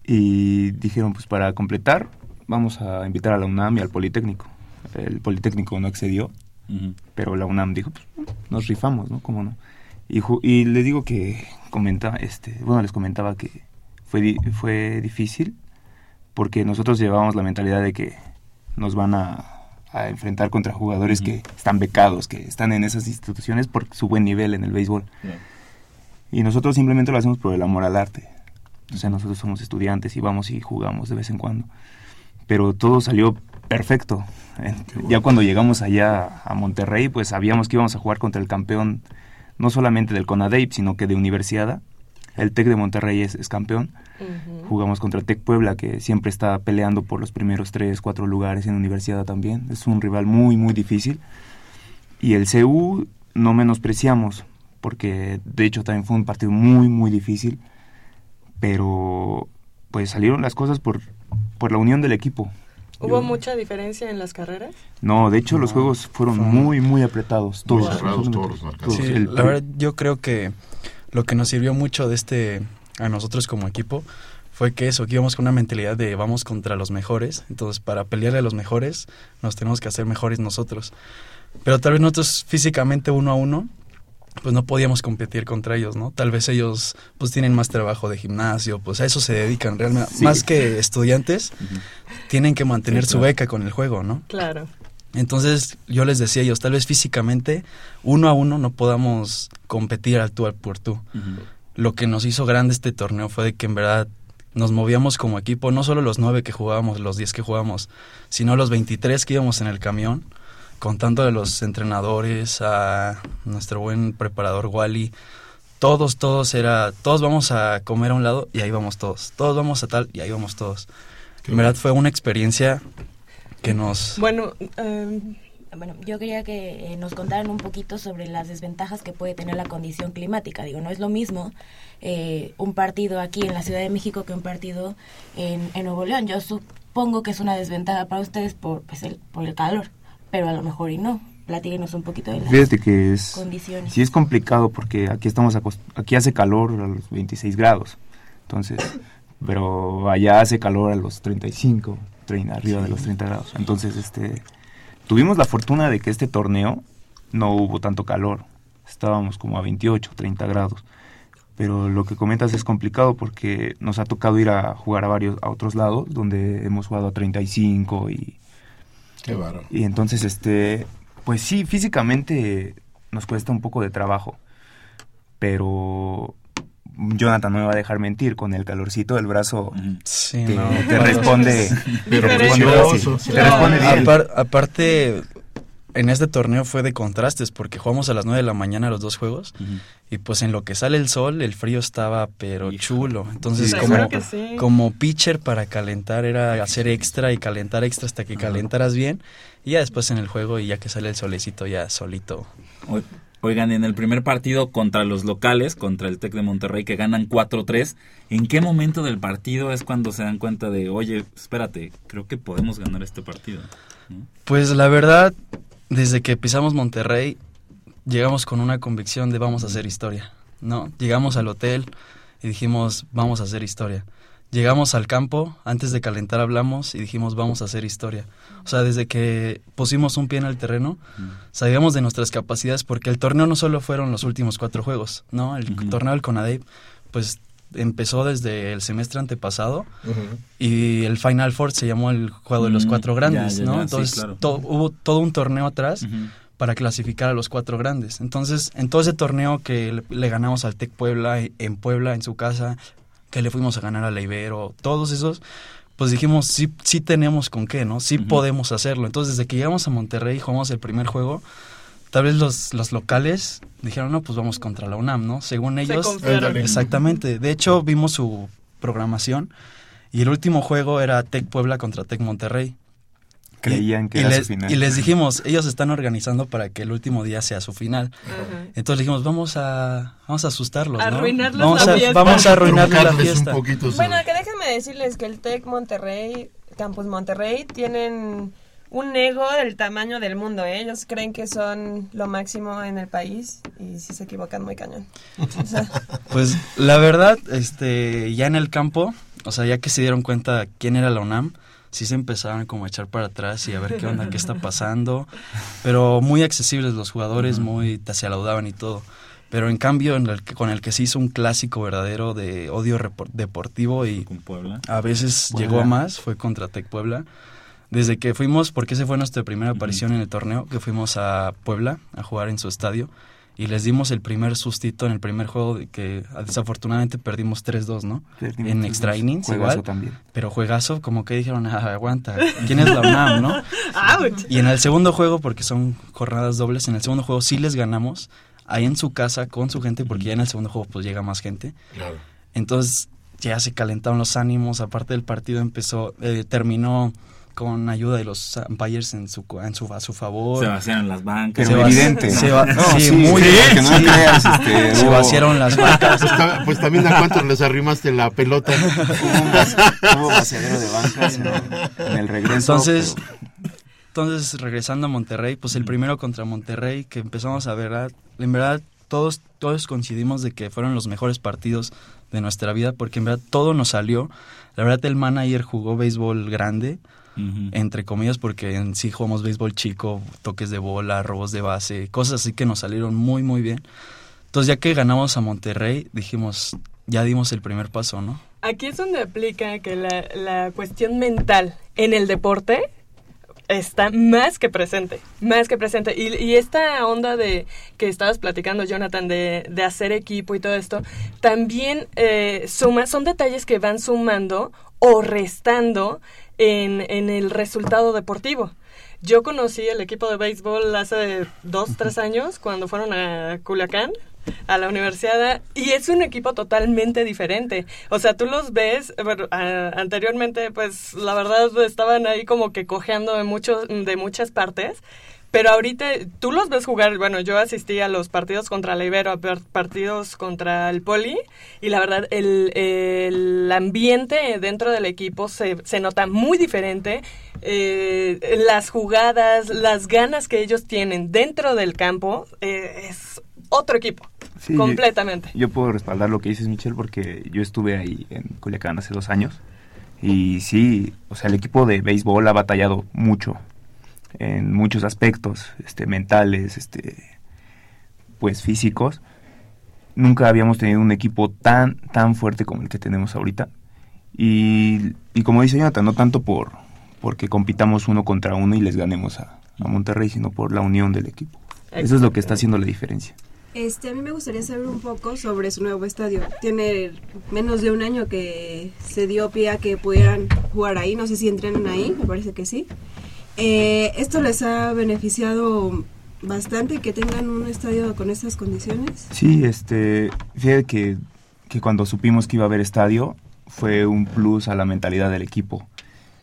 y dijeron, pues para completar, vamos a invitar a la UNAM y al Politécnico. El Politécnico no accedió, pero la UNAM dijo, pues nos rifamos, ¿no? ¿Cómo no? Y, y les digo que comenta, este, bueno, les comentaba que fue, di- fue difícil porque nosotros llevábamos la mentalidad de que nos van a, a enfrentar contra jugadores que están becados, que están en esas instituciones por su buen nivel en el béisbol. Y nosotros simplemente lo hacemos por el amor al arte. O sea, nosotros somos estudiantes y vamos y jugamos de vez en cuando. Pero todo salió perfecto. Ya cuando llegamos allá a Monterrey, pues sabíamos que íbamos a jugar contra el campeón, no solamente del CONADEIP, sino que de Universidad. El TEC de Monterrey es, es campeón. Jugamos contra el TEC Puebla, que siempre está peleando por los primeros tres, cuatro lugares en Universidad también. Es un rival muy, muy difícil. Y el CU no menospreciamos, porque de hecho también fue un partido muy, muy difícil. Pero pues salieron las cosas por, por la unión del equipo. ¿Hubo Yo- mucha diferencia en las carreras? No, de hecho los juegos fueron muy, muy apretados. Muy Todos. cerrados, absolutamente todos los marcadores. todos. Sí, El la verdad yo creo que lo que nos sirvió mucho de este a nosotros como equipo fue que eso, que íbamos con una mentalidad de vamos contra los mejores, entonces para pelearle a los mejores nos tenemos que hacer mejores nosotros. Pero tal vez nosotros físicamente uno a uno pues no podíamos competir contra ellos, ¿no? Tal vez ellos pues tienen más trabajo de gimnasio, pues a eso se dedican realmente, Sí. más que estudiantes, tienen que mantener Sí, su beca con el juego, ¿no? Claro. Entonces yo les decía a ellos, tal vez físicamente, uno a uno no podamos competir al tú al por tú. Lo que nos hizo grande este torneo fue de que en verdad nos movíamos como equipo, no solo los nueve que jugábamos, los diez que jugábamos, sino los 23 que íbamos en el camión, contando a los entrenadores, a nuestro buen preparador Wally, todos, todos era, todos vamos a comer a un lado y ahí vamos todos, todos vamos a tal y ahí vamos todos. En verdad fue una experiencia que nos... Bueno, eh, Bueno, yo quería que eh, nos contaran un poquito sobre las desventajas que puede tener la condición climática. Digo, no es lo mismo eh, un partido aquí en la Ciudad de México que un partido en, en Nuevo León. Yo supongo que es una desventaja para ustedes por, pues, el, por el calor, pero a lo mejor y no. Platíquenos un poquito de las Fíjate que es, condiciones. sí es complicado porque aquí estamos aquí hace calor a los 26 grados. Entonces, pero allá hace calor a los 35, 30, arriba de los 30 grados. Entonces, este tuvimos la fortuna de que este torneo no hubo tanto calor. Estábamos como a 28, 30 grados. Pero lo que comentas es complicado porque nos ha tocado ir a jugar a varios a otros lados donde hemos jugado a 35 y Qué bárbaro. y entonces, este, pues sí, físicamente nos cuesta un poco de trabajo, pero Jonathan no me va a dejar mentir, con el calorcito del brazo Sí, te, no, te cuando- responde, te responde te responde bien. Apar- aparte, en este torneo fue de contrastes porque jugamos a las 9 de la mañana los dos juegos y pues en lo que sale el sol el frío estaba pero chulo. Entonces Sí, como, sí. pitcher para calentar era hacer extra y calentar extra hasta que calentaras bien y ya después en el juego y ya que sale el solecito ya solito. Oigan, en el primer partido contra los locales, contra el Tec de Monterrey, que ganan 4-3, ¿en qué momento del partido es cuando se dan cuenta de, oye, espérate, creo que podemos ganar este partido? ¿no? Pues la verdad, desde que pisamos Monterrey, llegamos con una convicción de vamos a hacer historia, ¿no? Llegamos al hotel y dijimos, vamos a hacer historia. Llegamos al campo, antes de calentar hablamos y dijimos, vamos a hacer historia. O sea, desde que pusimos un pie en el terreno, sabíamos de nuestras capacidades porque el torneo no solo fueron los últimos cuatro juegos, ¿no? El torneo del CONADEIP, pues empezó desde el semestre antepasado Ujú. y el Final Four se llamó el juego de los Mm, cuatro grandes, ya, ya, ¿no? ya, sí, Entonces claro. to- hubo todo un torneo atrás para clasificar a los cuatro grandes. Entonces, en todo ese torneo que le, le ganamos al Tec Puebla, en Puebla, en su casa, que le fuimos a ganar a la Ibero, todos esos, pues dijimos, sí, sí tenemos con qué, ¿no? Sí podemos hacerlo. Entonces, desde que llegamos a Monterrey y jugamos el primer juego, tal vez los, los locales dijeron, no, pues vamos contra la UNAM, ¿no? Según ellos. Ándale. exactamente. De hecho, vimos su programación y el último juego era Tec Puebla contra Tec Monterrey. Creían que y era les, su final. Y les dijimos, ellos están organizando para que el último día sea su final. Ajá. Entonces dijimos, vamos a, vamos a asustarlos, ¿no? Arruinarles vamos la a, fiesta. Vamos a arruinarles la un fiesta. poquito Bueno, que déjenme decirles que el TEC Monterrey, Campus Monterrey, tienen un ego del tamaño del mundo. ¿eh? Ellos creen que son lo máximo en el país y si se equivocan muy cañón. O sea, Pues la verdad, este, ya en el campo, o sea, ya que se dieron cuenta quién era la UNAM, sí se empezaron como a echar para atrás y a ver qué onda, qué está pasando. Pero muy accesibles los jugadores, muy te saludaban y todo. Pero en cambio, en el que- con el que se hizo un clásico verdadero de odio repor- deportivo y Con Puebla. a veces Puebla. llegó a más, fue contra Tec Puebla. Desde que fuimos, porque esa fue nuestra primera aparición en el torneo, que fuimos a Puebla a jugar en su estadio y les dimos el primer sustito en el primer juego de que desafortunadamente perdimos 3-2, ¿no? Perdimos en 3-2. extra innings igual, también. pero juegazo como que dijeron, ah, aguanta, ¿quién es la UNAM, no? Y en el segundo juego, porque son jornadas dobles, en el segundo juego sí les ganamos ahí en su casa con su gente, porque ya en el segundo juego pues llega más gente. Claro. Entonces ya se calentaron los ánimos, aparte del partido empezó, eh, terminó con ayuda de los umpires en su, co- en su, a su favor. Se vaciaron las bancas. Pero va- evidente. se va- No, sí, sí, muy sí, bien. que no sí. creas, este, se hubo- vaciaron las bancas. Pues, pues también a cuántos les arrimaste la pelota. Hubo un vaci- hubo vaciadero de bancas en, en el regreso. Entonces, pero- entonces regresando a Monterrey, pues el primero contra Monterrey, que empezamos a ver, en verdad todos, todos coincidimos de que fueron los mejores partidos de nuestra vida, porque en verdad todo nos salió. La verdad el manager jugó béisbol grande, Ujú. entre comillas, porque en sí jugamos béisbol chico, toques de bola, robos de base, cosas así que nos salieron muy, muy bien. Entonces, ya que ganamos a Monterrey, dijimos, ya dimos el primer paso, ¿no? Aquí es donde aplica que la, la cuestión mental en el deporte está más que presente, más que presente. Y, y esta onda de que estabas platicando, Jonathan, de, de hacer equipo y todo esto, también eh, suma, son detalles que van sumando o restando en, en el resultado deportivo. Yo conocí el equipo de béisbol hace dos, tres años cuando fueron a Culiacán, a la universidad, y es un equipo totalmente diferente. O sea, tú los ves, bueno, a- anteriormente, pues la verdad estaban ahí como que cojeando de, muchos, de muchas partes. Pero ahorita tú los ves jugar, bueno, yo asistí a los partidos contra la Ibero, a partidos contra el Poli, y la verdad el, el ambiente dentro del equipo se, se nota muy diferente. Eh, las jugadas, las ganas que ellos tienen dentro del campo, eh, es otro equipo, Sí, yo- completamente. Yo puedo respaldar lo que dices, Michelle, porque yo estuve ahí en Culiacán hace dos años. Y sí, o sea, el equipo de béisbol ha batallado mucho en muchos aspectos, este, mentales, este, pues físicos. Nunca habíamos tenido un equipo tan, tan fuerte como el que tenemos ahorita. Y, y como dice Jonathan, no tanto por porque compitamos uno contra uno y les ganemos a, a Monterrey, sino por la unión del equipo. Eso es lo que está haciendo la diferencia. Este, a mí me gustaría saber un poco sobre su nuevo estadio. Tiene menos de un año que se dio pie a que pudieran jugar ahí. No sé si entrenan ahí, me parece que sí. Eh, ¿Esto les ha beneficiado bastante que tengan un estadio con estas condiciones? Sí, este, fíjate que, que cuando supimos que iba a haber estadio fue un plus a la mentalidad del equipo.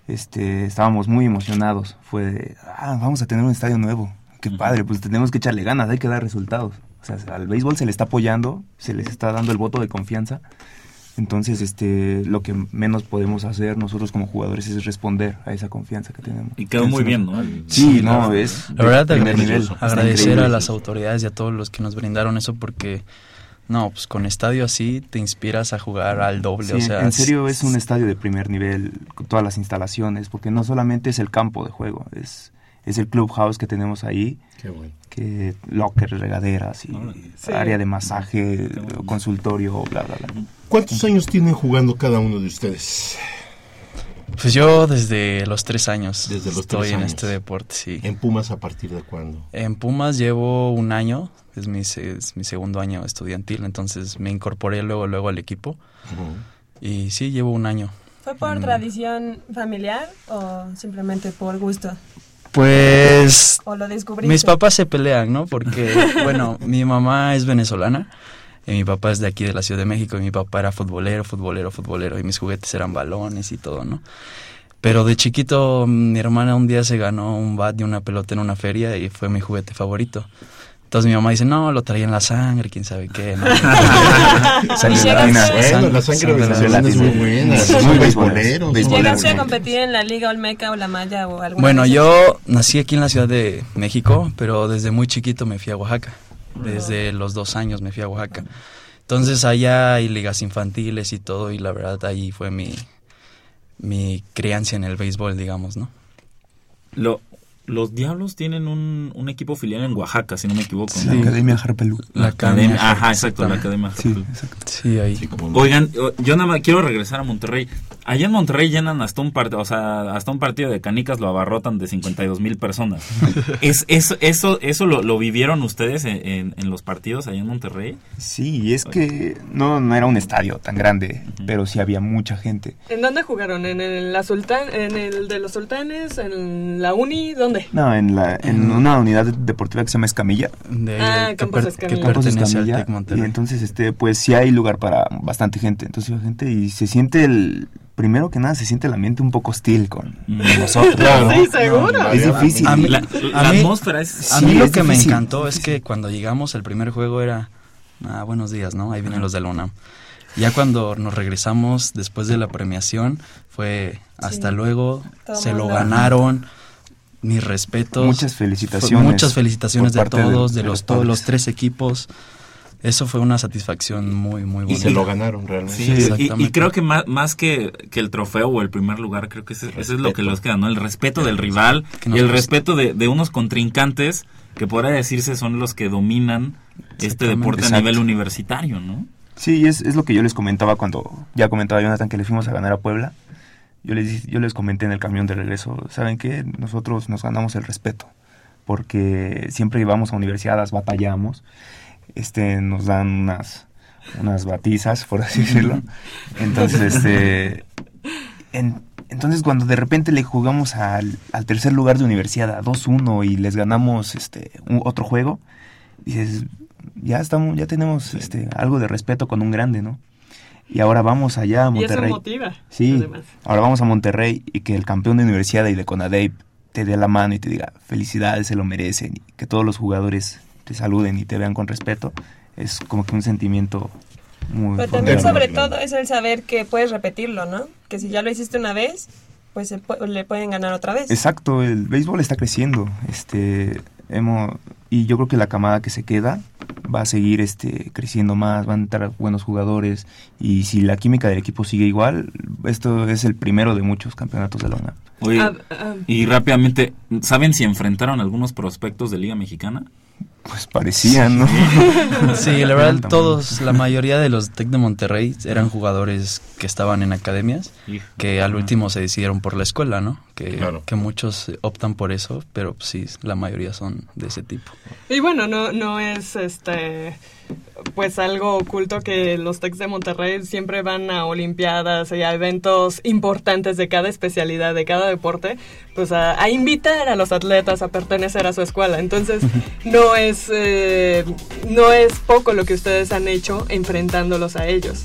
Este, estábamos muy emocionados. Fue, de, ah, vamos a tener un estadio nuevo. Qué padre, pues tenemos que echarle ganas, hay que dar resultados. O sea, al béisbol se le está apoyando, se les está dando el voto de confianza. Entonces, este, lo que menos podemos hacer nosotros como jugadores es responder a esa confianza que tenemos. Y quedó muy bien, ¿no? El- Sí, Sí, no, la- es La verdad, de primer nivel. agradecer, a las autoridades y a todos los que nos brindaron eso porque, no, pues con estadio así te inspiras a jugar al doble. Sí, o sea, en serio es un estadio de primer nivel, con todas las instalaciones, porque no solamente es el campo de juego, es, es el clubhouse que tenemos ahí, Qué bueno. que lockers, regaderas, y Sí. área de masaje, consultorio, bla, bla, bla. ¿Cuántos años tienen jugando cada uno de ustedes? Pues yo desde los tres años Desde los estoy tres en años. este deporte, sí. ¿En Pumas a partir de cuándo? En Pumas llevo un año, es mi, se- es mi segundo año estudiantil, entonces me incorporé luego, luego al equipo. Y sí, llevo un año ¿Fue por Mm. tradición familiar o simplemente por gusto? Pues ¿O lo descubriste? mis papás se pelean, ¿no? Porque, bueno, mi mamá es venezolana y mi papá es de aquí de la Ciudad de México y mi papá era futbolero, futbolero, futbolero y mis juguetes eran balones y todo, ¿no? Pero de chiquito mi hermana un día se ganó un bat y una pelota en una feria y fue mi juguete favorito. Entonces mi mamá dice, no, lo traía en la sangre, quién sabe qué. ¿no? Sangre Y latina. Bueno, la sangre venezolana es muy buena, son muy beisboleros. ¿Llegaste a competir en la Liga Olmeca o la Maya o alguna Bueno, yo nací aquí en la Ciudad de México, pero desde muy chiquito me fui a Oaxaca. Desde los dos años me fui a Oaxaca. Entonces allá hay ligas infantiles y todo, y la verdad ahí fue mi, mi crianza en el béisbol, digamos, ¿no? Lo, los Diablos tienen un, un equipo filial en Oaxaca, si no me equivoco. La ¿no? Academia Harpelú. La academia, ajá, exacto, la academia Harpelú. Sí, ahí. Oigan, yo nada más quiero regresar a Monterrey. Allá en Monterrey llenan hasta un partido, o sea, hasta un partido de canicas lo abarrotan de 52 mil personas. ¿Es, eso, eso, eso lo, lo vivieron ustedes en, en- en los partidos allá en Monterrey? Sí, es que no, no era un estadio tan grande, pero sí había mucha gente. ¿En dónde jugaron? ¿En el, la en el de los Sultanes? ¿En la Uni? ¿Dónde? No, en, la, en una unidad deportiva que se llama Escamilla. De, Ah, que Campos Escamilla. que Campos Escamilla. Y entonces, este, pues sí hay lugar para bastante gente. Entonces gente y se siente el... Primero que nada, se siente el ambiente un poco hostil con con nosotros. Claro. ¿no? Sí, seguro. Es difícil. A mí, La- a la mí- atmósfera es- A Sí, mí lo es que me encantó es que cuando llegamos, el primer juego era. Ah, buenos días, ¿no? Ahí vienen los de la UNAM. Ya cuando nos regresamos después de la premiación, fue hasta Sí. luego, se lo ganaron. Mis respetos. Muchas felicitaciones Muchas felicitaciones de todos, de, de los, los todos los tres equipos. Eso fue una satisfacción muy, muy Y bonita. se lo ganaron realmente. Sí, Sí, y- y, exactamente. creo que más, más que, que el trofeo o el primer lugar, creo que ese- eso es lo que les queda, ¿no? El respeto del rival y el gusta. respeto de, de unos contrincantes que podría decirse son los que dominan este deporte a nivel universitario, ¿no? Sí, es, es lo que yo les comentaba cuando ya comentaba Jonathan que le fuimos a ganar a Puebla. Yo les, yo les comenté en el camión de regreso, ¿saben qué? Nosotros nos ganamos el respeto, porque siempre íbamos a universidades, batallamos, este, nos dan unas, unas batizas, por así decirlo. Entonces, este, en- entonces cuando de repente le jugamos al, al tercer lugar de universidad a 2-1 y les ganamos este, un- otro juego, dices, ya estamos, ya tenemos este, algo de respeto con un grande, ¿no? Y ahora vamos allá a Y eso Monterrey. motiva, Sí, además. ahora vamos a Monterrey y que el campeón de universidad y de Conadey te dé la mano y te diga felicidades, se lo merecen, y que todos los jugadores te saluden y te vean con respeto, es como que un sentimiento muy Pero también sobre todo es el saber que puedes repetirlo, ¿no? Que si ya lo hiciste una vez, pues le pueden ganar otra vez. Exacto, el béisbol está creciendo, este, hemos, y yo creo que la camada que se queda va a seguir este, creciendo más, van a entrar buenos jugadores, y si la química del equipo sigue igual, esto es el primero de muchos campeonatos de la UNAM. Oye, Ah, ah. y rápidamente, ¿saben si enfrentaron algunos prospectos de Liga Mexicana? Pues parecían, ¿no? Sí, la verdad, todos, la mayoría de los Tec de Monterrey eran jugadores que estaban en academias, que al último se decidieron por la escuela, ¿no? Que, Claro. que muchos optan por eso, pero sí, la mayoría son de ese tipo. Y bueno, no, no es este pues algo oculto que los Tex de Monterrey siempre van a olimpiadas y a eventos importantes de cada especialidad, de cada deporte, pues a, a invitar a los atletas a pertenecer a su escuela. Entonces, no es, eh, no es poco lo que ustedes han hecho enfrentándolos a ellos.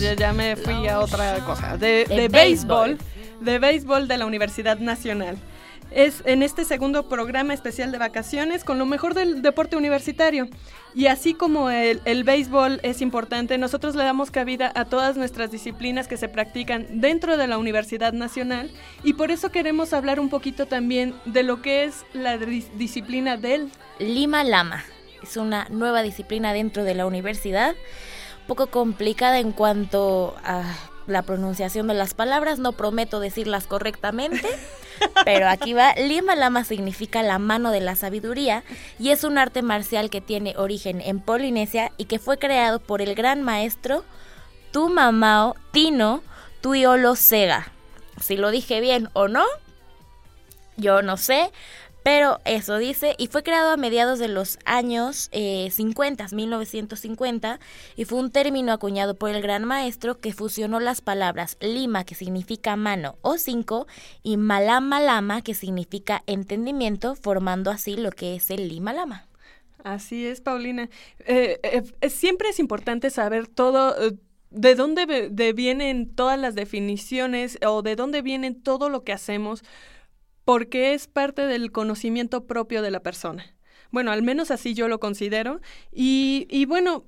Ya, ya me fui a otra cosa, de, De de béisbol. de béisbol de la Universidad Nacional. Es en este segundo programa especial de vacaciones con lo mejor del deporte universitario. Y así como el, el béisbol es importante, nosotros le damos cabida a todas nuestras disciplinas que se practican dentro de la Universidad Nacional y por eso queremos hablar un poquito también de lo que es la dis- disciplina del Lima Lama. Es una nueva disciplina dentro de la universidad, un poco complicada en cuanto a la pronunciación de las palabras, no prometo decirlas correctamente, pero aquí va. Lima Lama significa la mano de la sabiduría y es un arte marcial que tiene origen en Polinesia y que fue creado por el gran maestro Tumamao Tino Tuiolo Sega. Si lo dije bien o no, yo no sé, pero eso dice, y fue creado a mediados de los años eh, 50, 1950, y fue un término acuñado por el gran maestro que fusionó las palabras lima, que significa mano o cinco, y malama lama, que significa entendimiento, formando así lo que es el lima lama. Así es, Paulina. Eh, eh, eh, siempre es importante saber todo, eh, de dónde vienen todas las definiciones o de dónde vienen todo lo que hacemos, porque es parte del conocimiento propio de la persona. Bueno, al menos así yo lo considero. Y, y bueno,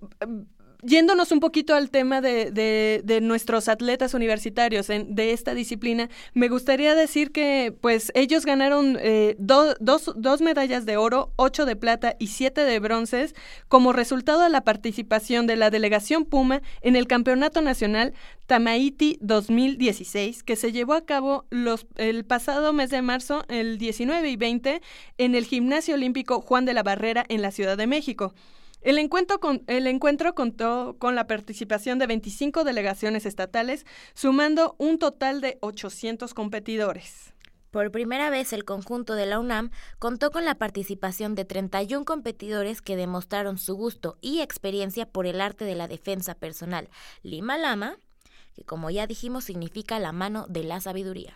yéndonos un poquito al tema de, de- nuestros atletas universitarios en- de esta disciplina, me gustaría decir que pues ellos ganaron eh, do- dos, dos medallas de oro, ocho de plata y siete de bronces como resultado de la participación de la delegación Puma en el Campeonato Nacional Tamaiti 2016 que se llevó a cabo los, el pasado mes de marzo, el 19 y 20, en el Gimnasio Olímpico Juan de la Barrera en la Ciudad de México. El encuentro, con- el encuentro contó con la participación de 25 delegaciones estatales, sumando un total de 800 competidores. Por primera vez el conjunto de la UNAM contó con la participación de 31 competidores que demostraron su gusto y experiencia por el arte de la defensa personal. Lima Lama, que como ya dijimos significa la mano de la sabiduría.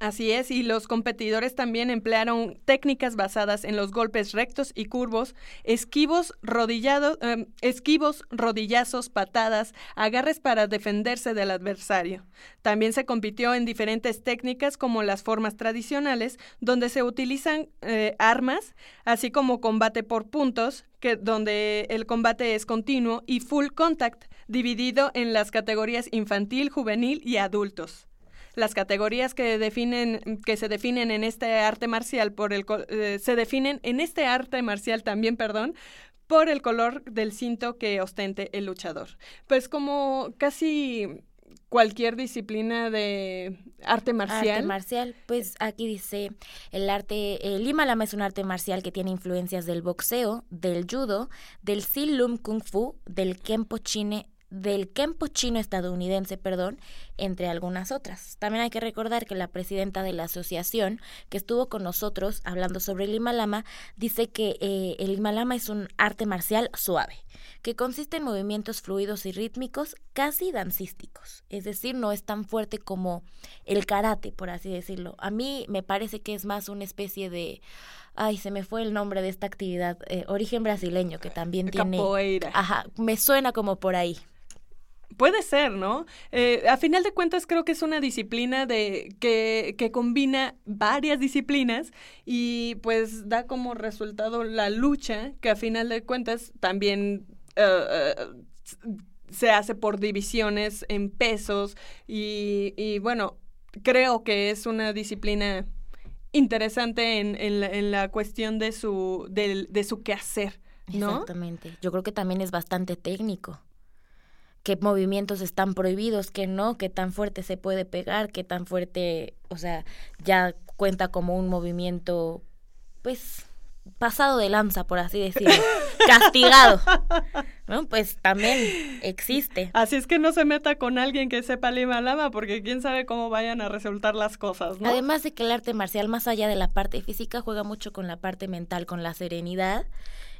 Así es, y los competidores también emplearon técnicas basadas en los golpes rectos y curvos, esquivos, rodillados, em, esquivos, rodillazos, patadas, agarres para defenderse del adversario. También se compitió en diferentes técnicas como las formas tradicionales, donde se utilizan eh, armas, así como combate por puntos, que, donde el combate es continuo, y full contact, dividido en las categorías infantil, juvenil y adultos las categorías que definen que se definen en este arte marcial por el eh, se definen en este arte marcial también perdón por el color del cinto que ostente el luchador. Pues como casi cualquier disciplina de arte marcial. Arte marcial, pues aquí dice el arte, el Lima Lama es un arte marcial que tiene influencias del boxeo, del judo, del Silum Kung Fu, del Kempo chine, del Kempo chino estadounidense, perdón, entre algunas otras. También hay que recordar que la presidenta de la asociación que estuvo con nosotros hablando sobre el Lima Lama dice que eh, el Lima Lama es un arte marcial suave que consiste en movimientos fluidos y rítmicos casi dancísticos, es decir, no es tan fuerte como el karate, por así decirlo. A mí me parece que es más una especie de, ay, se me fue el nombre de esta actividad, eh, origen brasileño, que también tiene... Capoeira. Ajá, me suena como por ahí. Puede ser, ¿no? Eh, a final de cuentas creo que es una disciplina de que, que combina varias disciplinas y pues da como resultado la lucha que a final de cuentas también eh, se hace por divisiones en pesos y, y bueno, creo que es una disciplina interesante en, en, la, en la cuestión de su, del- de su quehacer, ¿no? Exactamente. Yo creo que también es bastante técnico. Qué movimientos están prohibidos, qué no, qué tan fuerte se puede pegar, qué tan fuerte, o sea, ya cuenta como un movimiento, pues, pasado de lanza, por así decirlo, castigado. ¿No? Pues también existe. Así es que no se meta con alguien que sepa Lima Lama, porque quién sabe cómo vayan a resultar las cosas, ¿no? Además de que el arte marcial, más allá de la parte física, juega mucho con la parte mental, con la serenidad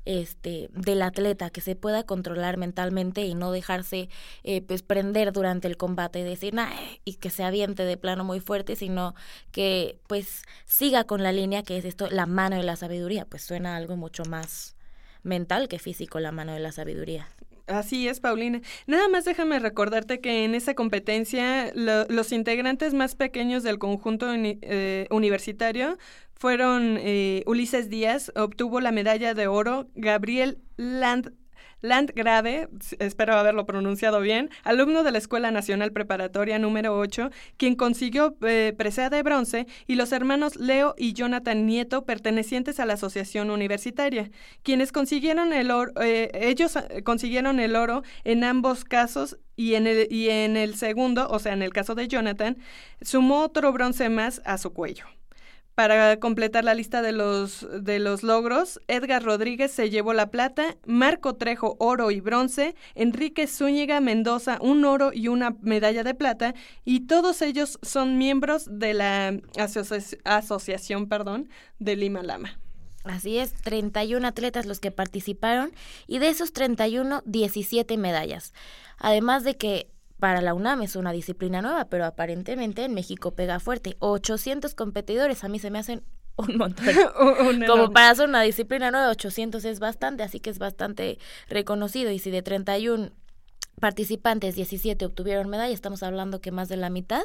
este del atleta, que se pueda controlar mentalmente y no dejarse eh, pues prender durante el combate y decir nah, y que se aviente de plano muy fuerte, sino que pues siga con la línea que es esto, la mano de la sabiduría, pues suena algo mucho más mental que físico la mano de la sabiduría. Así es, Paulina. Nada más déjame recordarte que en esa competencia lo- los integrantes más pequeños del conjunto eh, universitario fueron eh, Ulises Díaz, obtuvo la medalla de oro, Gabriel Land, Landgrave, espero haberlo pronunciado bien, alumno de la Escuela Nacional Preparatoria número 8, quien consiguió eh, presea de bronce, y los hermanos Leo y Jonathan Nieto, pertenecientes a la Asociación Universitaria, quienes consiguieron el oro, eh, ellos eh, consiguieron el oro en ambos casos y en, el, y en el segundo, o sea, en el caso de Jonathan, sumó otro bronce más a su cuello. Para completar la lista de los, de los logros, Edgar Rodríguez se llevó la plata, Marco Trejo oro y bronce, Enrique Zúñiga Mendoza un oro y una medalla de plata, y todos ellos son miembros de la asoci- asociación perdón, de Lima Lama. Así es, 31 atletas los que participaron y de esos 31, 17 medallas. Además de que para la UNAM es una disciplina nueva, pero aparentemente en México pega fuerte. 800 competidores, a mí se me hacen un montón. Un Como para hacer una disciplina nueva, 800 es bastante, así que es bastante reconocido. Y si de 31 participantes, 17 obtuvieron medalla, estamos hablando que más de la mitad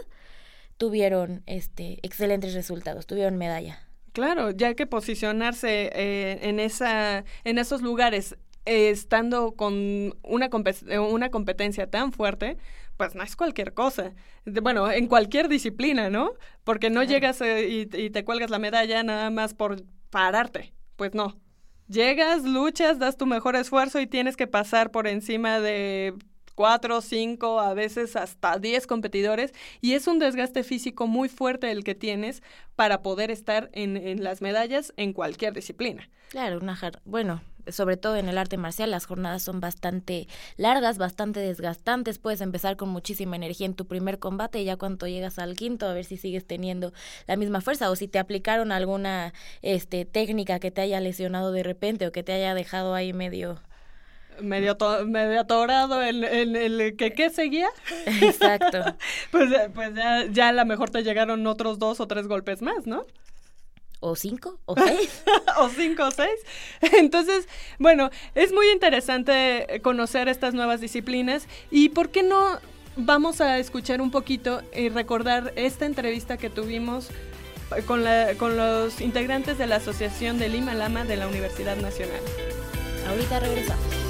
tuvieron este excelentes resultados, tuvieron medalla. Claro, ya que posicionarse eh, en esa, en esos lugares, eh, estando con una, eh, una competencia tan fuerte, pues no es cualquier cosa. Bueno, en cualquier disciplina, ¿no? Porque no llegas eh, y, y te cuelgas la medalla nada más por pararte. Pues no. Llegas, luchas, das tu mejor esfuerzo y tienes que pasar por encima de cuatro, cinco, a veces hasta diez competidores y es un desgaste físico muy fuerte el que tienes para poder estar en, en las medallas en cualquier disciplina. Claro, una bueno, sobre todo en el arte marcial las jornadas son bastante largas, bastante desgastantes, puedes empezar con muchísima energía en tu primer combate y ya cuando llegas al quinto a ver si sigues teniendo la misma fuerza o si te aplicaron alguna este técnica que te haya lesionado de repente o que te haya dejado ahí medio Medio, to- medio atorado en, en el que qué seguía. Exacto. pues eh, pues ya, ya a lo mejor te llegaron otros dos o tres golpes más, ¿no? o cinco o seis o cinco o seis. Entonces, bueno, es muy interesante conocer estas nuevas disciplinas y por qué no vamos a escuchar un poquito y recordar esta entrevista que tuvimos con, la, con los integrantes de la Asociación de Lima Lama de la Universidad Nacional. Ahorita regresamos.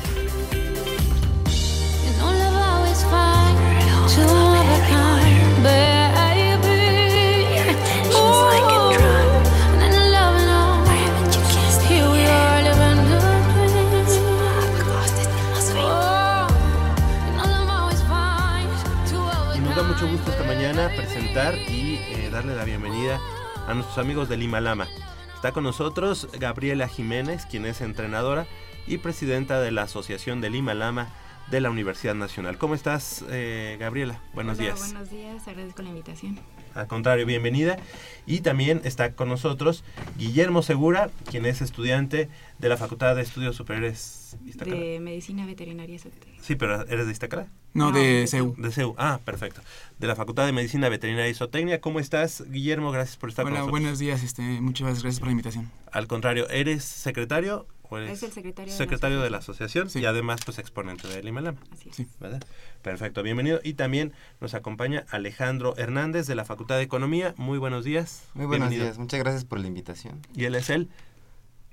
Y eh, darle la bienvenida a nuestros amigos de Lima Lama. Está con nosotros Gabriela Jiménez, quien es entrenadora y presidenta de la Asociación de Lima Lama de la Universidad Nacional. ¿Cómo estás, eh, Gabriela? Buenos Hola, días. Buenos días, agradezco la invitación. Al contrario, bienvenida. Y también está con nosotros Guillermo Segura, quien es estudiante de la Facultad de Estudios Superiores Iztacala. De Medicina Veterinaria Zootecnia. Sí, pero ¿eres de Iztacala? No, de CEU. De CEU, ah, perfecto. De la Facultad de Medicina Veterinaria y Zootecnia. ¿Cómo estás, Guillermo? Gracias por estar Hola, con nosotros. buenos días, este, muchas gracias por la invitación. Al contrario, ¿eres secretario o eres Es el secretario de la secretario de la asociación y además pues exponente de Lima Lama? Así es. ¿Verdad? Perfecto, bienvenido. Y también nos acompaña Alejandro Hernández de la Facultad de Economía. Muy buenos días. Muy buenos Bienvenido. días, muchas gracias por la invitación. Y él es el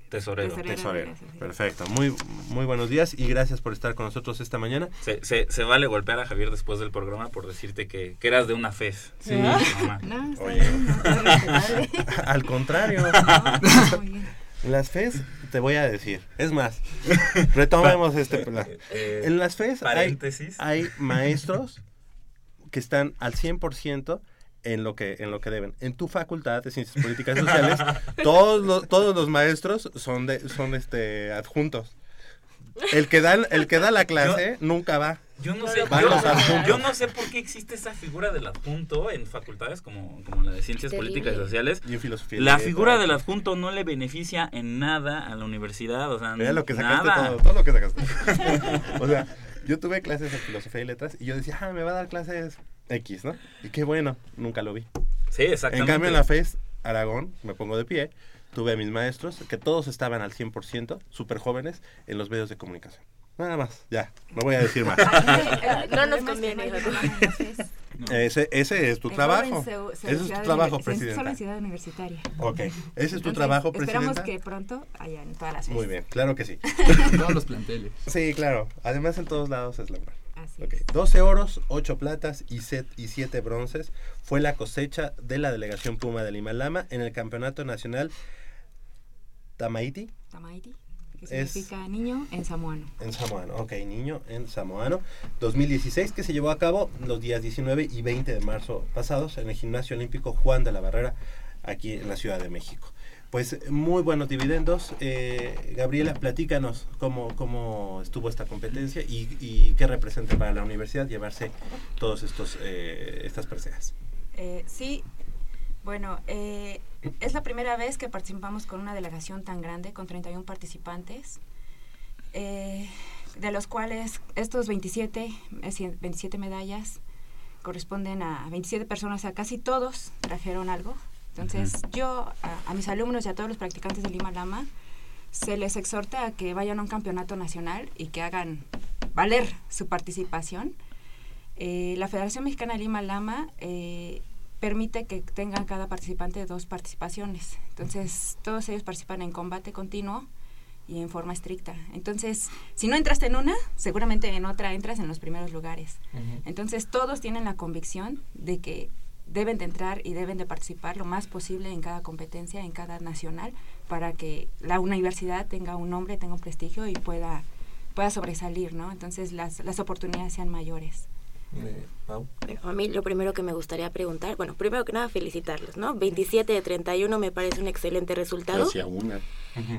Tesorero. Tesorero. Perfecto. Muy, muy buenos días y gracias por estar con nosotros esta mañana. Se, se, se vale golpear a Javier después del programa por decirte que, que eras de una FES. Sí. No, está Oye. bien, no, respetable. Al contrario. No, muy bien. Las FES, te voy a decir. Es más, retomemos este plan. Eh, En las FES hay maestros que están al 100% en lo que en lo que deben. En tu facultad de Ciencias Políticas y Sociales, todos los, todos los maestros son de son este adjuntos. El que da el que da la clase nunca va. Yo no, sé, yo, no sé por qué existe esa figura del adjunto en facultades como, como la de Ciencias Terrible. Políticas y Sociales. Y en filosofía. y La figura del adjunto no le beneficia en nada a la universidad, o sea, Mira lo que sacaste nada. todo, todo lo que sacaste. o sea, yo tuve clases de filosofía y letras y yo decía, ah, me va a dar clases X, ¿no? Y qué bueno, nunca lo vi. Sí, exactamente. En cambio, en la FES Aragón, me pongo de pie, tuve a mis maestros que todos estaban al 100%, súper jóvenes, en los medios de comunicación. Nada más, ya, no voy a decir más. No nos conviene. Ese, ese es tu trabajo. Ese es tu trabajo, Solo presidenta. en Ciudad Universitaria. Ok, ese es tu Entonces, trabajo, Esperamos presidenta. que pronto haya en todas las Muy bien, claro que sí. Todos los planteles. Sí, claro. Además en todos lados es lograr. Así Ok, 12 oros, 8 platas y 7 bronces fue la cosecha de la delegación Puma del Himalama en el Campeonato Nacional Tamaiti Tamaiti, que Es- significa niño en samoano. en Samoano. Ok, niño en Samoano 2016 que se llevó a cabo los días 19 y 20 de marzo pasados en el Gimnasio Olímpico Juan de la Barrera aquí en la Ciudad de México. Pues muy buenos dividendos. Eh, Gabriela, platícanos cómo, cómo estuvo esta competencia y, y qué representa para la universidad llevarse todos estos eh, estas preseas. Eh, sí, bueno, eh, es la primera vez que participamos con una delegación tan grande, con 31 participantes, eh, de los cuales estos 27, eh, cien- 27 medallas corresponden a 27 personas, o sea, casi todos trajeron algo. Entonces, yo a, a mis alumnos y a todos los practicantes de Lima Lama se les exhorta a que vayan a un campeonato nacional y que hagan valer su participación. Eh, la Federación Mexicana de Lima Lama eh, permite que tengan cada participante dos participaciones. Entonces, todos ellos participan en combate continuo y en forma estricta. Entonces, si no entraste en una, seguramente en otra entras en los primeros lugares. Entonces, todos tienen la convicción de que deben de entrar y deben de participar lo más posible en cada competencia, en cada nacional, para que la universidad tenga un nombre, tenga un prestigio y pueda, pueda sobresalir, ¿no? Entonces, las, las oportunidades sean mayores. Bueno, a mí lo primero que me gustaría preguntar, bueno, primero que nada felicitarlos, ¿no? 27 de 31 me parece un excelente resultado. Hacia una.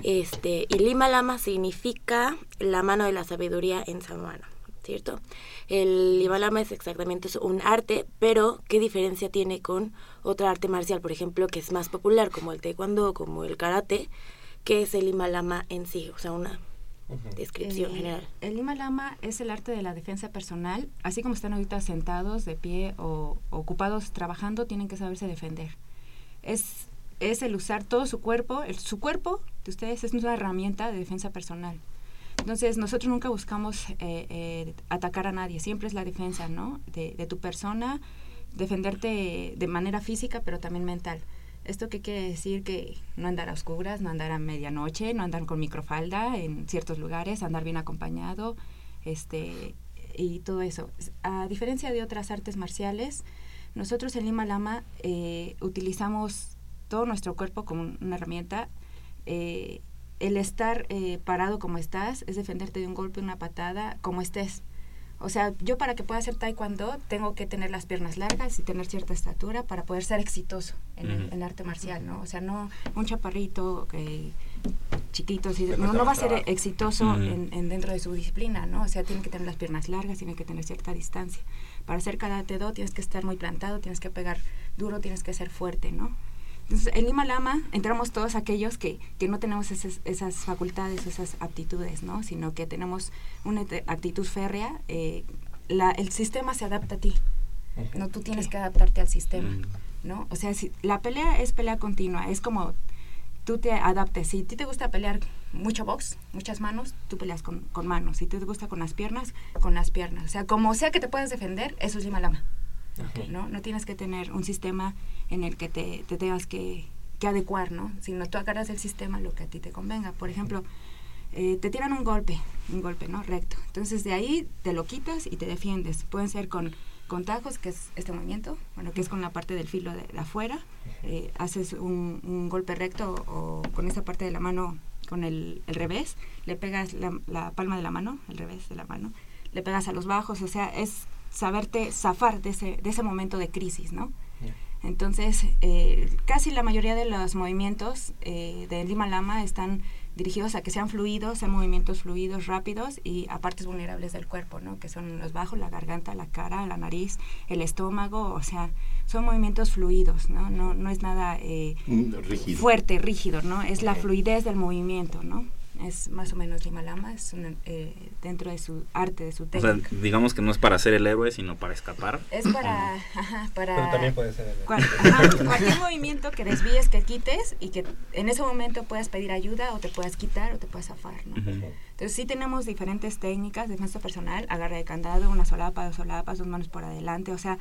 Este, y Lima Lama significa la mano de la sabiduría en samoano, ¿cierto? El Lima Lama es exactamente eso, un arte, pero ¿qué diferencia tiene con otra arte marcial, por ejemplo, que es más popular, como el taekwondo, como el karate? ¿Qué es el Lima Lama en sí? O sea, una descripción El- general. El Lima Lama es el arte de la defensa personal. Así como están ahorita sentados, de pie o ocupados trabajando, tienen que saberse defender. Es, es el usar todo su cuerpo. el- su cuerpo de ustedes es una herramienta de defensa personal. Entonces, nosotros nunca buscamos eh, eh, atacar a nadie. Siempre es la defensa, ¿no? De, de tu persona, defenderte de manera física, pero también mental. ¿Esto qué quiere decir? Que no andar a oscuras, no andar a medianoche, no andar con microfalda en ciertos lugares, andar bien acompañado, este, y todo eso. A diferencia de otras artes marciales, nosotros en Lima Lama eh, utilizamos todo nuestro cuerpo como una herramienta. eh, el estar eh, parado como estás es defenderte de un golpe, una patada, como estés. O sea, yo para que pueda hacer taekwondo tengo que tener las piernas largas y tener cierta estatura para poder ser exitoso en, el, arte marcial, ¿no? O sea, no un chaparrito eh, chiquito, no, va a ser trabajo. exitoso en, en dentro de su disciplina, ¿no? O sea, tiene que tener las piernas largas, tiene que tener cierta distancia. Para hacer karate do tienes que estar muy plantado, tienes que pegar duro, tienes que ser fuerte, ¿no? Entonces, en Lima Lama entramos todos aquellos que, que no tenemos esas, esas facultades, esas aptitudes, ¿no? Sino que tenemos una actitud férrea. eh, la, el sistema se adapta a ti. No tú tienes que adaptarte al sistema, ¿no? O sea, si, la pelea es pelea continua, es como tú te adaptes. Si a ti te gusta pelear mucho box, muchas manos, tú peleas con, con manos. Si te gusta con las piernas, con las piernas. O sea, como sea que te puedas defender, eso es Lima Lama. ¿No? No tienes que tener un sistema en el que te, te tengas que, que adecuar, ¿no? Sino tú agarras el sistema lo que a ti te convenga. Por ejemplo, eh, te tiran un golpe, un golpe, ¿no? Recto. Entonces de ahí te lo quitas y te defiendes. Pueden ser con, con tajos, que es este movimiento, bueno, que es con la parte del filo de, de afuera. Eh, haces un, un golpe recto o con esa parte de la mano, con el, el revés, le pegas la, la palma de la mano, el revés de la mano, le pegas a los bajos, o sea, es saberte zafar de ese, de ese momento de crisis, ¿no? Entonces, eh, casi la mayoría de los movimientos eh, de Lima Lama están dirigidos a que sean fluidos, sean movimientos fluidos, rápidos y a partes vulnerables del cuerpo, ¿no? Que son los bajos, la garganta, la cara, la nariz, el estómago, o sea, son movimientos fluidos, ¿no? No, no es nada eh, Mm, rígido. fuerte, rígido, ¿no? Es la fluidez del movimiento, ¿no? Es más o menos Lima Lama, es una, eh, dentro de su arte, de su O sea, técnica. digamos que no es para ser el héroe, sino para escapar. Es para, ajá, para Pero también puede ser el- cual- ajá, cualquier movimiento que desvíes, que quites y que en ese momento puedas pedir ayuda o te puedas quitar o te puedas zafar, ¿no? Entonces sí tenemos diferentes técnicas de defensa personal, agarre de candado, una solapa, dos solapas, dos manos por adelante, o sea,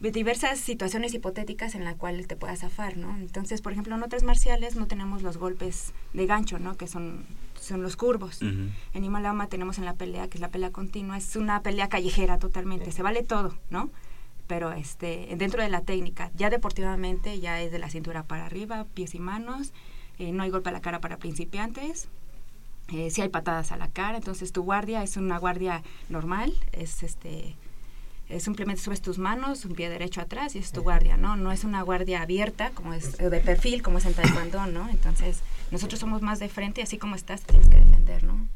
diversas situaciones hipotéticas en las cuales te puedas zafar, ¿no? Entonces, por ejemplo, en otras marciales no tenemos los golpes de gancho, ¿no? Que son, son los curvos. Ujú. En Himalama tenemos en la pelea, que es la pelea continua, es una pelea callejera totalmente, se vale todo, ¿no? Pero este, dentro de la técnica, ya deportivamente, ya es de la cintura para arriba, pies y manos, eh, no hay golpe a la cara para principiantes, eh, si hay patadas a la cara, entonces tu guardia es una guardia normal, es este eh, simplemente subes tus manos, un pie derecho atrás y es tu guardia, ¿no? No es una guardia abierta como es o de perfil como es en taekwondo, ¿no? Entonces, nosotros somos más de frente y así como estás te tienes que defender, ¿no?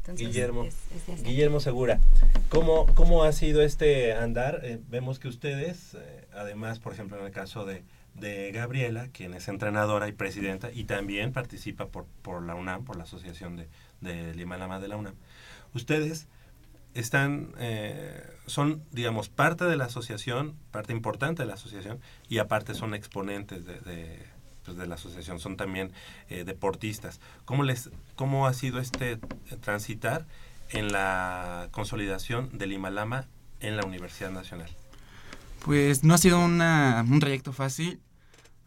Entonces, Guillermo, es- es. Guillermo Segura, ¿cómo, ¿cómo ha sido este andar? Eh, vemos que ustedes, eh, además, por ejemplo, en el caso de, de Gabriela, quien es entrenadora y presidenta, y también participa por, por la UNAM, por la Asociación de, de Lima Lama de la UNAM, ustedes están, eh, son, digamos, parte de la asociación, parte importante de la asociación, y aparte son exponentes de, de, pues, de la asociación, son también eh, deportistas. ¿Cómo, les, ¿Cómo ha sido este eh, transitar en la consolidación del Himalama en la Universidad Nacional? Pues no ha sido una- un trayecto fácil.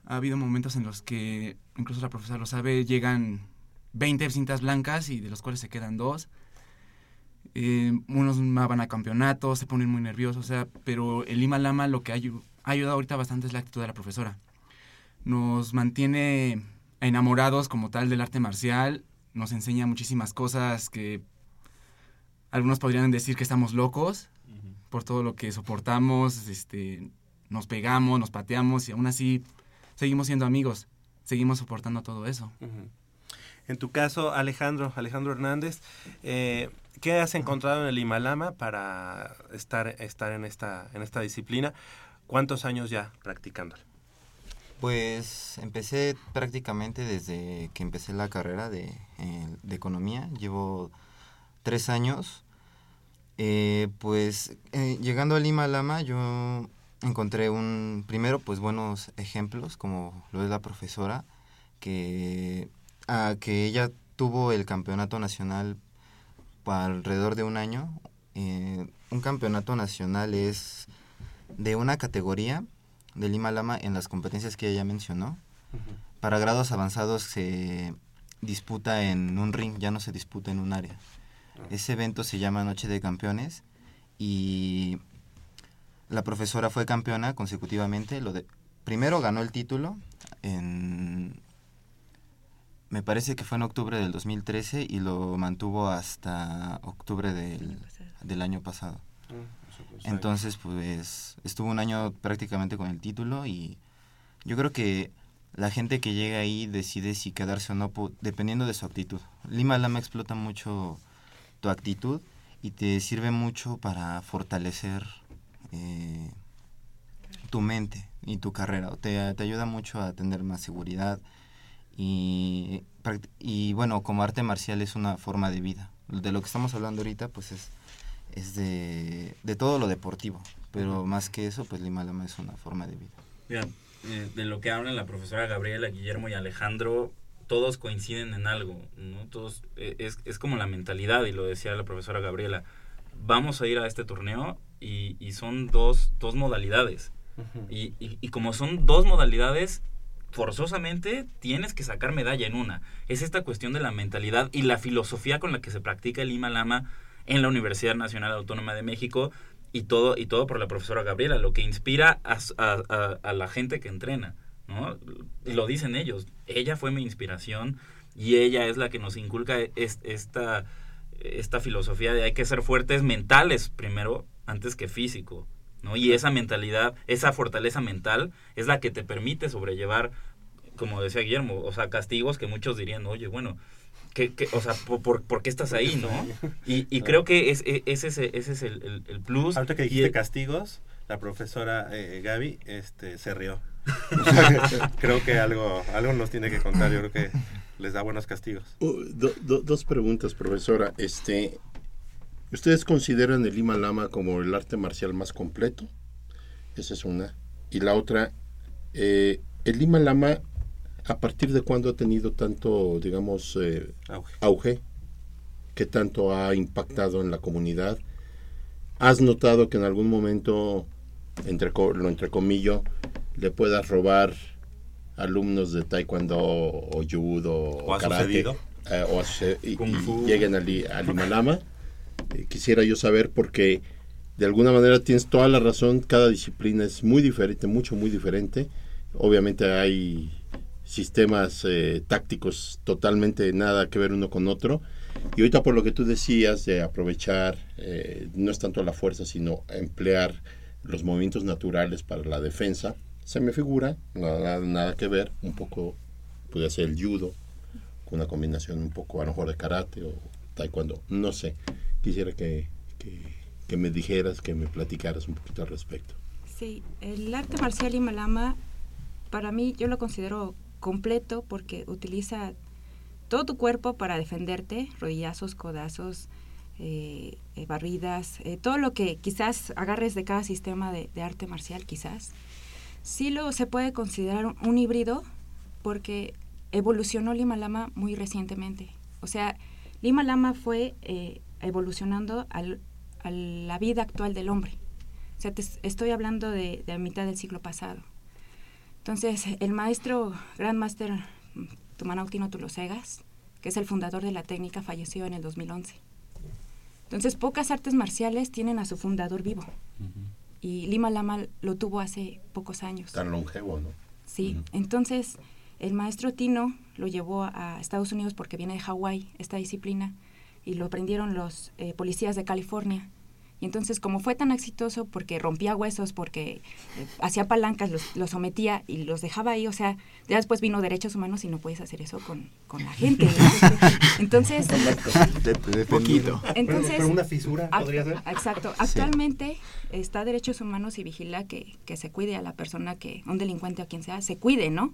Ha habido momentos en los que, incluso la profesora lo sabe, llegan 20 cintas blancas y de los cuales se quedan dos. Eh, unos van a campeonatos, se ponen muy nerviosos, o sea, pero el Lima Lama lo que ha, ha ayudado ahorita bastante es la actitud de la profesora. Nos mantiene enamorados como tal del arte marcial, nos enseña muchísimas cosas que algunos podrían decir que estamos locos por todo lo que soportamos, este, nos pegamos, nos pateamos y aún así seguimos siendo amigos, seguimos soportando todo eso. En tu caso, Alejandro, Alejandro Hernández, eh, ¿qué has encontrado en el Himalama para estar, estar en, esta, en esta disciplina? ¿Cuántos años ya practicándola? Pues empecé prácticamente desde que empecé la carrera de, eh, de economía. Llevo tres años. Eh, pues eh, llegando a Lima Lama yo encontré un, primero pues buenos ejemplos como lo es la profesora, que, que ella tuvo el campeonato nacional por alrededor de un año. Un campeonato nacional es de una categoría de Lima Lama en las competencias que ella mencionó. Para grados avanzados se disputa en un ring, ya no se disputa en un área. Ese evento se llama Noche de Campeones y la profesora fue campeona consecutivamente. Lo de, primero ganó el título en... Me parece que fue en octubre del 2013 y lo mantuvo hasta octubre del, del año pasado. Entonces, pues estuvo un año prácticamente con el título y yo creo que la gente que llega ahí decide si quedarse o no dependiendo de su actitud. Lima Lama explota mucho tu actitud y te sirve mucho para fortalecer eh, tu mente y tu carrera. Te, te ayuda mucho a tener más seguridad y, y bueno, como arte marcial es una forma de vida. De lo que estamos hablando ahorita, pues es, es de, de todo lo deportivo, pero más que eso, pues Lima Lama es una forma de vida. Eh, de lo que hablan la profesora Gabriela, Guillermo y Alejandro, todos coinciden en algo, ¿no? Todos, eh, es, es como la mentalidad, y lo decía la profesora Gabriela, vamos a ir a este torneo y, y son dos, dos modalidades. Y, y, y como son dos modalidades, forzosamente tienes que sacar medalla en una. Es esta cuestión de la mentalidad y la filosofía con la que se practica el Lima Lama en la Universidad Nacional Autónoma de México y todo, y todo por la profesora Gabriela, lo que inspira a, a- a- la gente que entrena. ¿no? Lo dicen ellos. Ella fue mi inspiración y ella es la que nos inculca es- esta, esta filosofía de hay que ser fuertes mentales primero antes que físico. ¿no? Y esa mentalidad, esa fortaleza mental es la que te permite sobrellevar, como decía Guillermo, o sea, castigos que muchos dirían, oye, bueno, ¿qué, qué- o sea, ¿por, por, por qué estás ahí, no? Y, y creo que es, e- ese, es- ese es el, el- el plus. Ahorita que Y dijiste el- castigos, la profesora eh, Gaby este, se rió. Que creo que algo, algo nos tiene que contar. Yo creo que les da buenos castigos. Uh, do- do- dos preguntas, profesora. Este, ¿Ustedes consideran el Lima Lama como el arte marcial más completo? Esa es una. Y la otra, eh, el Lima Lama, ¿a partir de cuándo ha tenido tanto, digamos, eh, auge? ¿Qué tanto ha impactado en la comunidad? ¿Has notado que en algún momento, entre, lo entrecomillo, le puedas robar alumnos de taekwondo o judo o, ¿O ha karate, eh, o ha suce- y, y lleguen al, al Himalama. Eh, quisiera yo saber porque de alguna manera tienes toda la razón, cada disciplina es muy diferente, mucho, muy diferente. Obviamente hay sistemas eh, tácticos totalmente nada que ver uno con otro. Y ahorita por lo que tú decías de aprovechar, eh, no es tanto la fuerza, sino emplear los movimientos naturales para la defensa, se me figura, nada, nada que ver, un poco, puede ser el judo, con una combinación un poco a lo mejor de karate o taekwondo, no sé. Quisiera que, que, que me dijeras, que me platicaras un poquito al respecto. Sí, el arte marcial Himalama, para mí yo lo considero completo porque utiliza todo tu cuerpo para defenderte, rodillazos, codazos, eh, eh, barridas, eh, todo lo que quizás agarres de cada sistema de, arte marcial, quizás. Sí lo se puede considerar un, híbrido porque evolucionó Lima Lama muy recientemente. O sea, Lima Lama fue evolucionando al- a la vida actual del hombre. O sea, te es- estoy hablando de, de la mitad del siglo pasado. Entonces, el maestro, Grand Master mm, Tumanautino Tulosegas, que es el fundador de la técnica, falleció en el 2011. Entonces, pocas artes marciales tienen a su fundador vivo. Y Lima Lama lo tuvo hace pocos años. Tan longevo, ¿no? Sí, entonces el maestro Tino lo llevó a Estados Unidos porque viene de Hawái esta disciplina y lo aprendieron los eh, policías de California. Y entonces como fue tan exitoso porque rompía huesos, porque eh, hacía palancas, los, los sometía y los dejaba ahí, o sea, ya después vino derechos humanos y no puedes hacer eso con, con la gente. ¿no? Entonces, Poquito. entonces, pero una fisura podría ser. Exacto. Actualmente está Derechos Humanos y vigila que, que se cuide a la persona que, un delincuente o quien sea, se cuide, ¿no?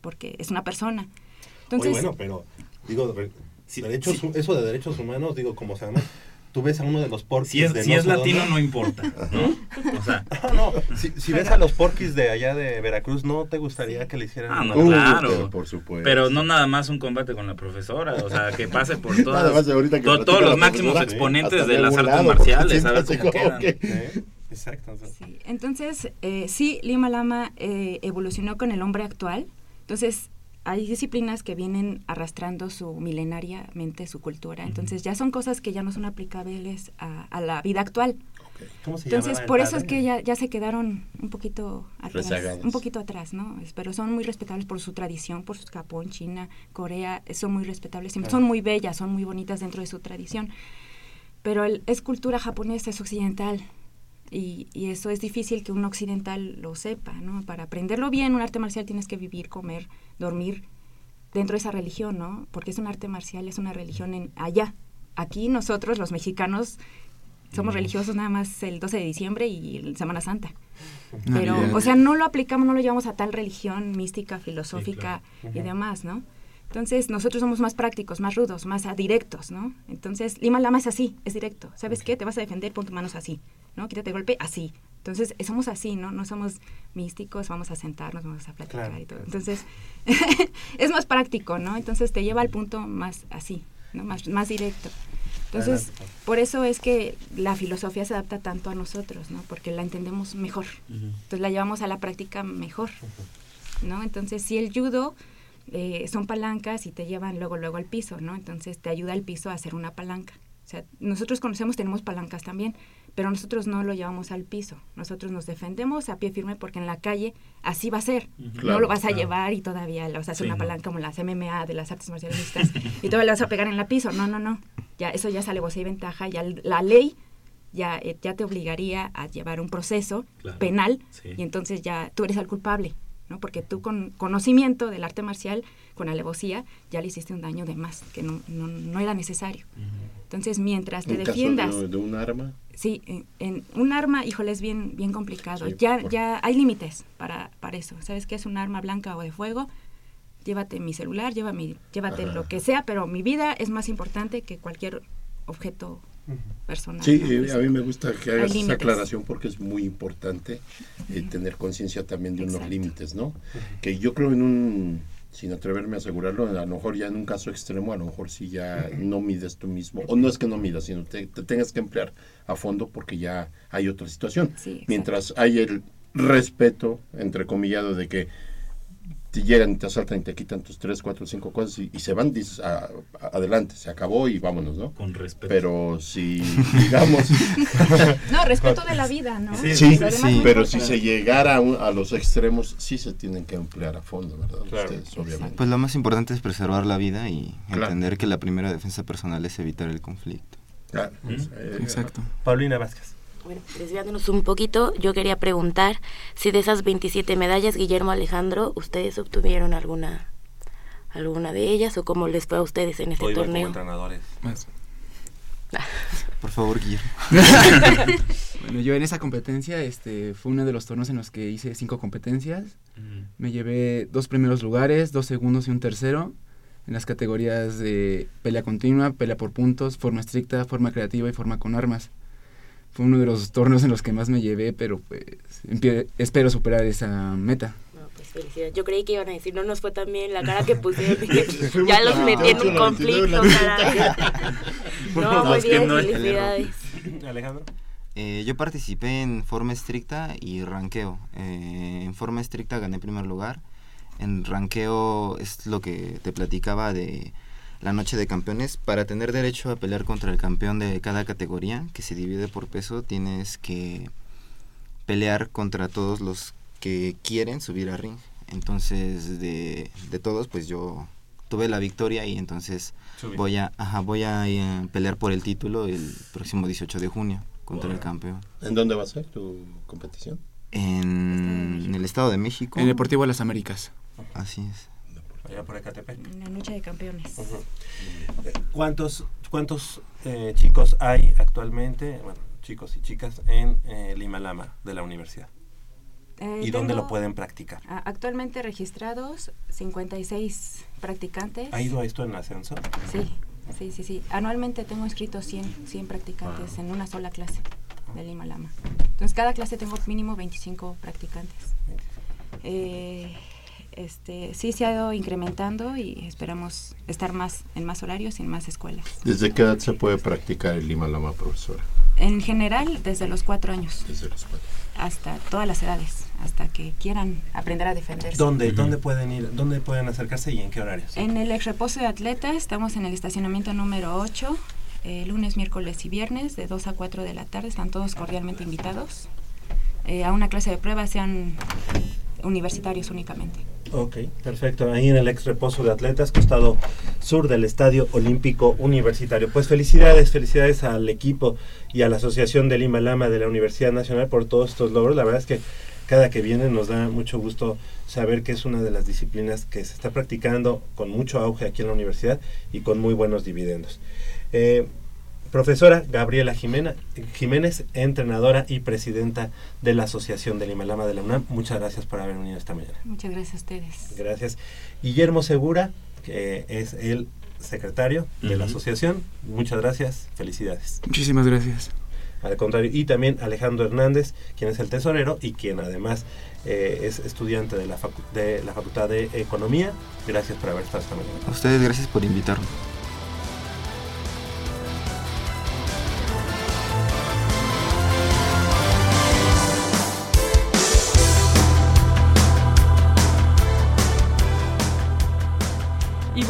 Porque es una persona. Entonces, Oye, bueno, pero digo, re- derechos, eso de derechos humanos, digo, como sabemos, tú ves a uno de los porquis Si es- de si no es latino, dónde. no importa, ¿no? O sea. no, no, si, si ves a los porquis de allá de Veracruz, ¿no te gustaría que le hicieran Ah, no, claro. Pero no nada más un combate con la profesora, o sea, que pase por todas, Nada más ahorita que to- todos los máximos exponentes de las artes marciales, a ver cómo quedan. Exacto. entonces eh, sí, Lima Lama eh, evolucionó con el hombre actual. Entonces, hay disciplinas que vienen arrastrando su milenariamente su cultura. Entonces, ya son cosas que ya no son aplicables a, a la vida actual. ¿Cómo se Entonces, por eso es que ya, ya se quedaron un poquito atrás, Rezagados. un poquito atrás, ¿no? Pero son muy respetables por su tradición, por su Japón, China, Corea, eh, son muy respetables, Claro. son muy bellas, son muy bonitas dentro de su tradición. Pero el- es cultura japonesa, es occidental. Y, y eso es difícil que un occidental lo sepa, ¿no? Para aprenderlo bien, un arte marcial tienes que vivir, comer, dormir dentro de esa religión, ¿no? Porque es un arte marcial, es una religión en allá. Aquí nosotros, los mexicanos, somos religiosos nada más el 12 de diciembre y Semana Santa. Pero, o sea, no lo aplicamos, no lo llevamos a tal religión mística, filosófica Sí, claro. y demás, ¿no? Entonces, nosotros somos más prácticos, más rudos, más directos, ¿no? Entonces, Lima Lama es así, es directo. ¿Sabes qué? Te vas a defender, pon tus manos así, ¿no? Quítate el golpe así. Entonces, eh, somos así, ¿no? No somos místicos, vamos a sentarnos, vamos a platicar Claro, y todo. Entonces, es más práctico, ¿no? Entonces, te lleva al punto más así, ¿no? Más, más directo. Entonces, Adelante. por eso es que la filosofía se adapta tanto a nosotros, ¿no? Porque la entendemos mejor. Entonces, la llevamos a la práctica mejor. ¿no? Entonces, si el judo eh, son palancas y te llevan luego, luego al piso, ¿no? Entonces, te ayuda el piso a hacer una palanca. O sea, nosotros conocemos, tenemos palancas también, pero nosotros no lo llevamos al piso. Nosotros nos defendemos a pie firme porque en la calle así va a ser. no lo vas a claro. llevar y todavía le vas a hacer Sí, una no. palanca como las MMA de las artes marciales mixtas y todavía le vas a pegar en la piso. No, no, no. Ya, eso ya es alevosía y ventaja. Ya la ley ya, eh, ya te obligaría a llevar un proceso Claro. penal Sí. y entonces ya tú eres el culpable. ¿no? Porque tú con conocimiento del arte marcial, con alevosía, ya le hiciste un daño de más, que no, no, no era necesario. Entonces, mientras te En caso defiendas... de, de un arma, Sí, en, en un arma, híjole, es bien, bien complicado. Sí, ya, por- ya hay límites para, para eso. ¿Sabes qué es un arma blanca o de fuego? Llévate mi celular, lleva mi- llévate Ajá. lo que sea, pero mi vida es más importante que cualquier objeto personal. Sí, ¿no? eh, a mí me gusta que hagas esa aclaración porque es muy importante eh, tener conciencia también de unos límites, ¿no? Que yo creo en un, sin atreverme a asegurarlo, a lo mejor ya en un caso extremo, a lo mejor sí ya no mides tú mismo, o no es que no midas, sino te, te tengas que emplear a fondo porque ya hay otra situación. Sí, Mientras hay el respeto, entrecomillado, de que te llegan y te asaltan y te quitan tus tres, cuatro, cinco cosas y, y se van, dices, "Ah, a- adelante, se acabó y vámonos, ¿no? Con respeto. Pero si, digamos... No, respeto de la vida, ¿no? Sí, no pero si se llegara a, un- a los extremos, sí se tienen que emplear a fondo, ¿verdad? Ustedes, obviamente. Pues lo más importante es preservar la vida y Claro. entender que la primera defensa personal es evitar el conflicto. Claro. Exacto. Paulina Vázquez. Bueno, desviándonos un poquito, yo quería preguntar si de esas 27 medallas, Guillermo Alejandro, ¿ustedes obtuvieron alguna alguna de ellas o cómo les fue a ustedes en este O iban como torneo? entrenadores. Por favor, Guillermo. bueno, yo en esa competencia, este, fue uno de los torneos en los que hice cinco competencias. Me llevé dos primeros lugares, dos segundos y un tercero en las categorías de pelea continua, pelea por puntos, forma estricta, forma creativa y forma con armas. Fue uno de los torneos en los que más me llevé, pero pues espero superar esa meta. No, pues felicidades. Yo creí que iban a decir, no nos fue tan bien la cara que pusieron. dije, ya los metí en un conflicto. No, muy bien, felicidades. Alejandro. Eh, yo participé en forma estricta y ranqueo. Eh, en forma estricta gané primer lugar. En ranqueo es lo que te platicaba de la noche de campeones. Para tener derecho a pelear contra el campeón de cada categoría, que se divide por peso, tienes que pelear contra todos los que quieren subir a ring. Entonces, de, de todos, pues yo tuve la victoria y entonces Subí. voy a, ajá, voy a eh, pelear por el título el próximo 18 de junio contra el campeón. ¿En dónde va a ser tu competición? En, en el Estado de México. En Deportivo Las Américas. Así es. Allá por Ecatepec. En la noche de campeones. ¿Cuántos, cuántos eh, chicos hay actualmente, bueno, chicos y chicas, en eh, Lima Lama de la universidad? Eh, ¿Y dónde lo pueden practicar? Actualmente registrados 56 practicantes. ¿Ha ido a esto en ascenso? Sí, sí, sí, sí. Anualmente tengo inscritos 100, 100 practicantes en una sola clase de Lima Lama. Entonces, cada clase tengo mínimo 25 practicantes. Eh, este, sí se ha ido incrementando y esperamos estar más en más horarios y en más escuelas. ¿Desde qué edad se puede practicar el Lima Lama, profesora? En general, desde los cuatro años Desde los cuatro. hasta todas las edades, hasta que quieran aprender a defenderse. ¿Dónde, ¿Dónde pueden ir? ¿Dónde pueden acercarse y en qué horarios? En el ex reposo de atletas estamos en el estacionamiento número 8, eh, lunes, miércoles y viernes de 2 a 4 de la tarde. Están todos cordialmente invitados eh, a una clase de pruebas, sean universitarios únicamente. Ok, perfecto. Ahí en el ex reposo de atletas, costado sur del Estadio Olímpico Universitario. Pues felicidades, felicidades al equipo y a la Asociación de Lima Lama de la Universidad Nacional por todos estos logros. La verdad es que cada que vienen nos da mucho gusto saber que es una de las disciplinas que se está practicando con mucho auge aquí en la universidad y con muy buenos dividendos. Eh, Profesora Gabriela Jimena, Jiménez, entrenadora y presidenta de la Asociación de Lima Lama de la UNAM, muchas gracias por haber venido esta mañana. Muchas gracias a ustedes. Gracias. Guillermo Segura, que es el secretario de la asociación. Muchas gracias. Felicidades. Muchísimas gracias. Al contrario, y también Alejandro Hernández, quien es el tesorero y quien además eh, es estudiante de la, de la Facultad de Economía. Gracias por haber estado esta mañana. A ustedes, gracias por invitarme.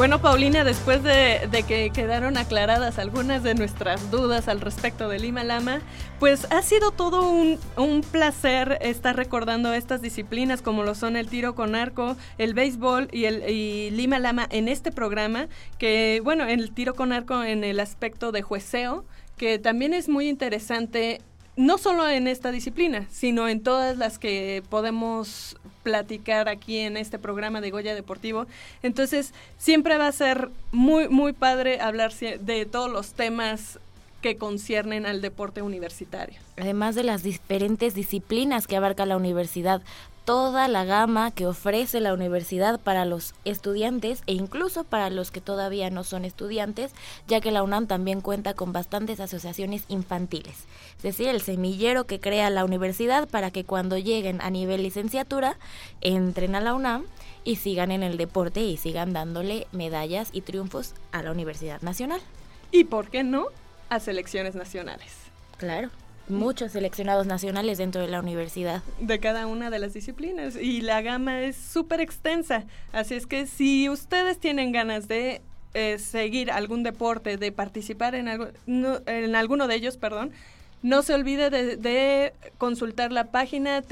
Bueno, Paulina, después de, que quedaron aclaradas algunas de nuestras dudas al respecto de Lima Lama, pues ha sido todo un, un placer estar recordando estas disciplinas como lo son el tiro con arco, el béisbol y el Lima Lama en este programa, que bueno, el tiro con arco en el aspecto de jueceo, que también es muy interesante no solo en esta disciplina, sino en todas las que podemos platicar aquí en este programa de Goya Deportivo. Entonces, siempre va a ser muy, muy padre hablar de todos los temas que conciernen al deporte universitario. Además de las diferentes disciplinas que abarca la universidad, toda la gama que ofrece la universidad para los estudiantes e incluso para los que todavía no son estudiantes, ya que la UNAM también cuenta con bastantes asociaciones infantiles. Es decir, el semillero que crea la universidad para que cuando lleguen a nivel licenciatura entren a la UNAM y sigan en el deporte y sigan dándole medallas y triunfos a la Universidad Nacional. ¿Y por qué no? A selecciones nacionales. Claro, muchos seleccionados nacionales dentro de la universidad. de cada una de las disciplinas y la gama es súper extensa. Así es que si ustedes tienen ganas de eh, seguir algún deporte, de participar en, algo, no- en alguno de ellos, perdón, no se olvide de, de consultar la página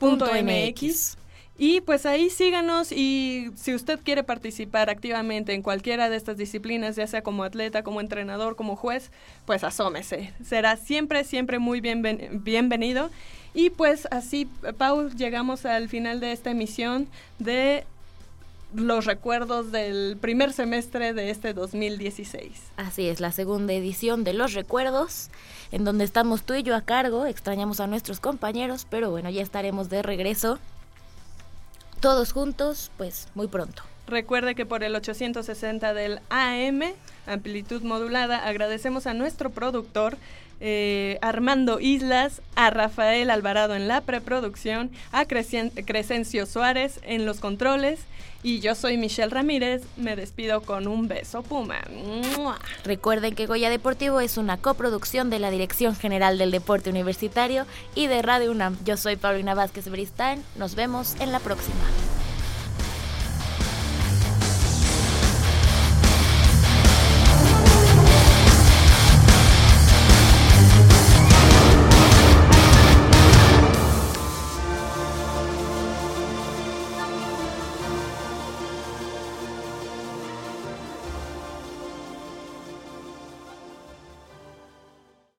www.deporte.unam.mx y pues ahí síganos y si usted quiere participar activamente en cualquiera de estas disciplinas, ya sea como atleta, como entrenador, como juez, pues asómese. Será siempre, siempre muy bienven- bienvenido. Y pues así, Pau, llegamos al final de esta emisión de los recuerdos del primer semestre de este 2016. Así es, la segunda edición de Los Recuerdos, en donde estamos tú y yo a cargo, extrañamos a nuestros compañeros, pero bueno, ya estaremos de regreso todos juntos, pues muy pronto. Recuerde que por el 860 del AM, amplitud modulada, agradecemos a nuestro productor eh, Armando Islas, a Rafael Alvarado en la preproducción, a Crescen- Crescencio Suárez en los controles y yo soy Michelle Ramírez. Me despido con un beso puma. Recuerden que Goya Deportivo es una coproducción de la Dirección General del Deporte Universitario y de Radio UNAM. Yo soy Paulina Vázquez Bristain. Nos vemos en la próxima.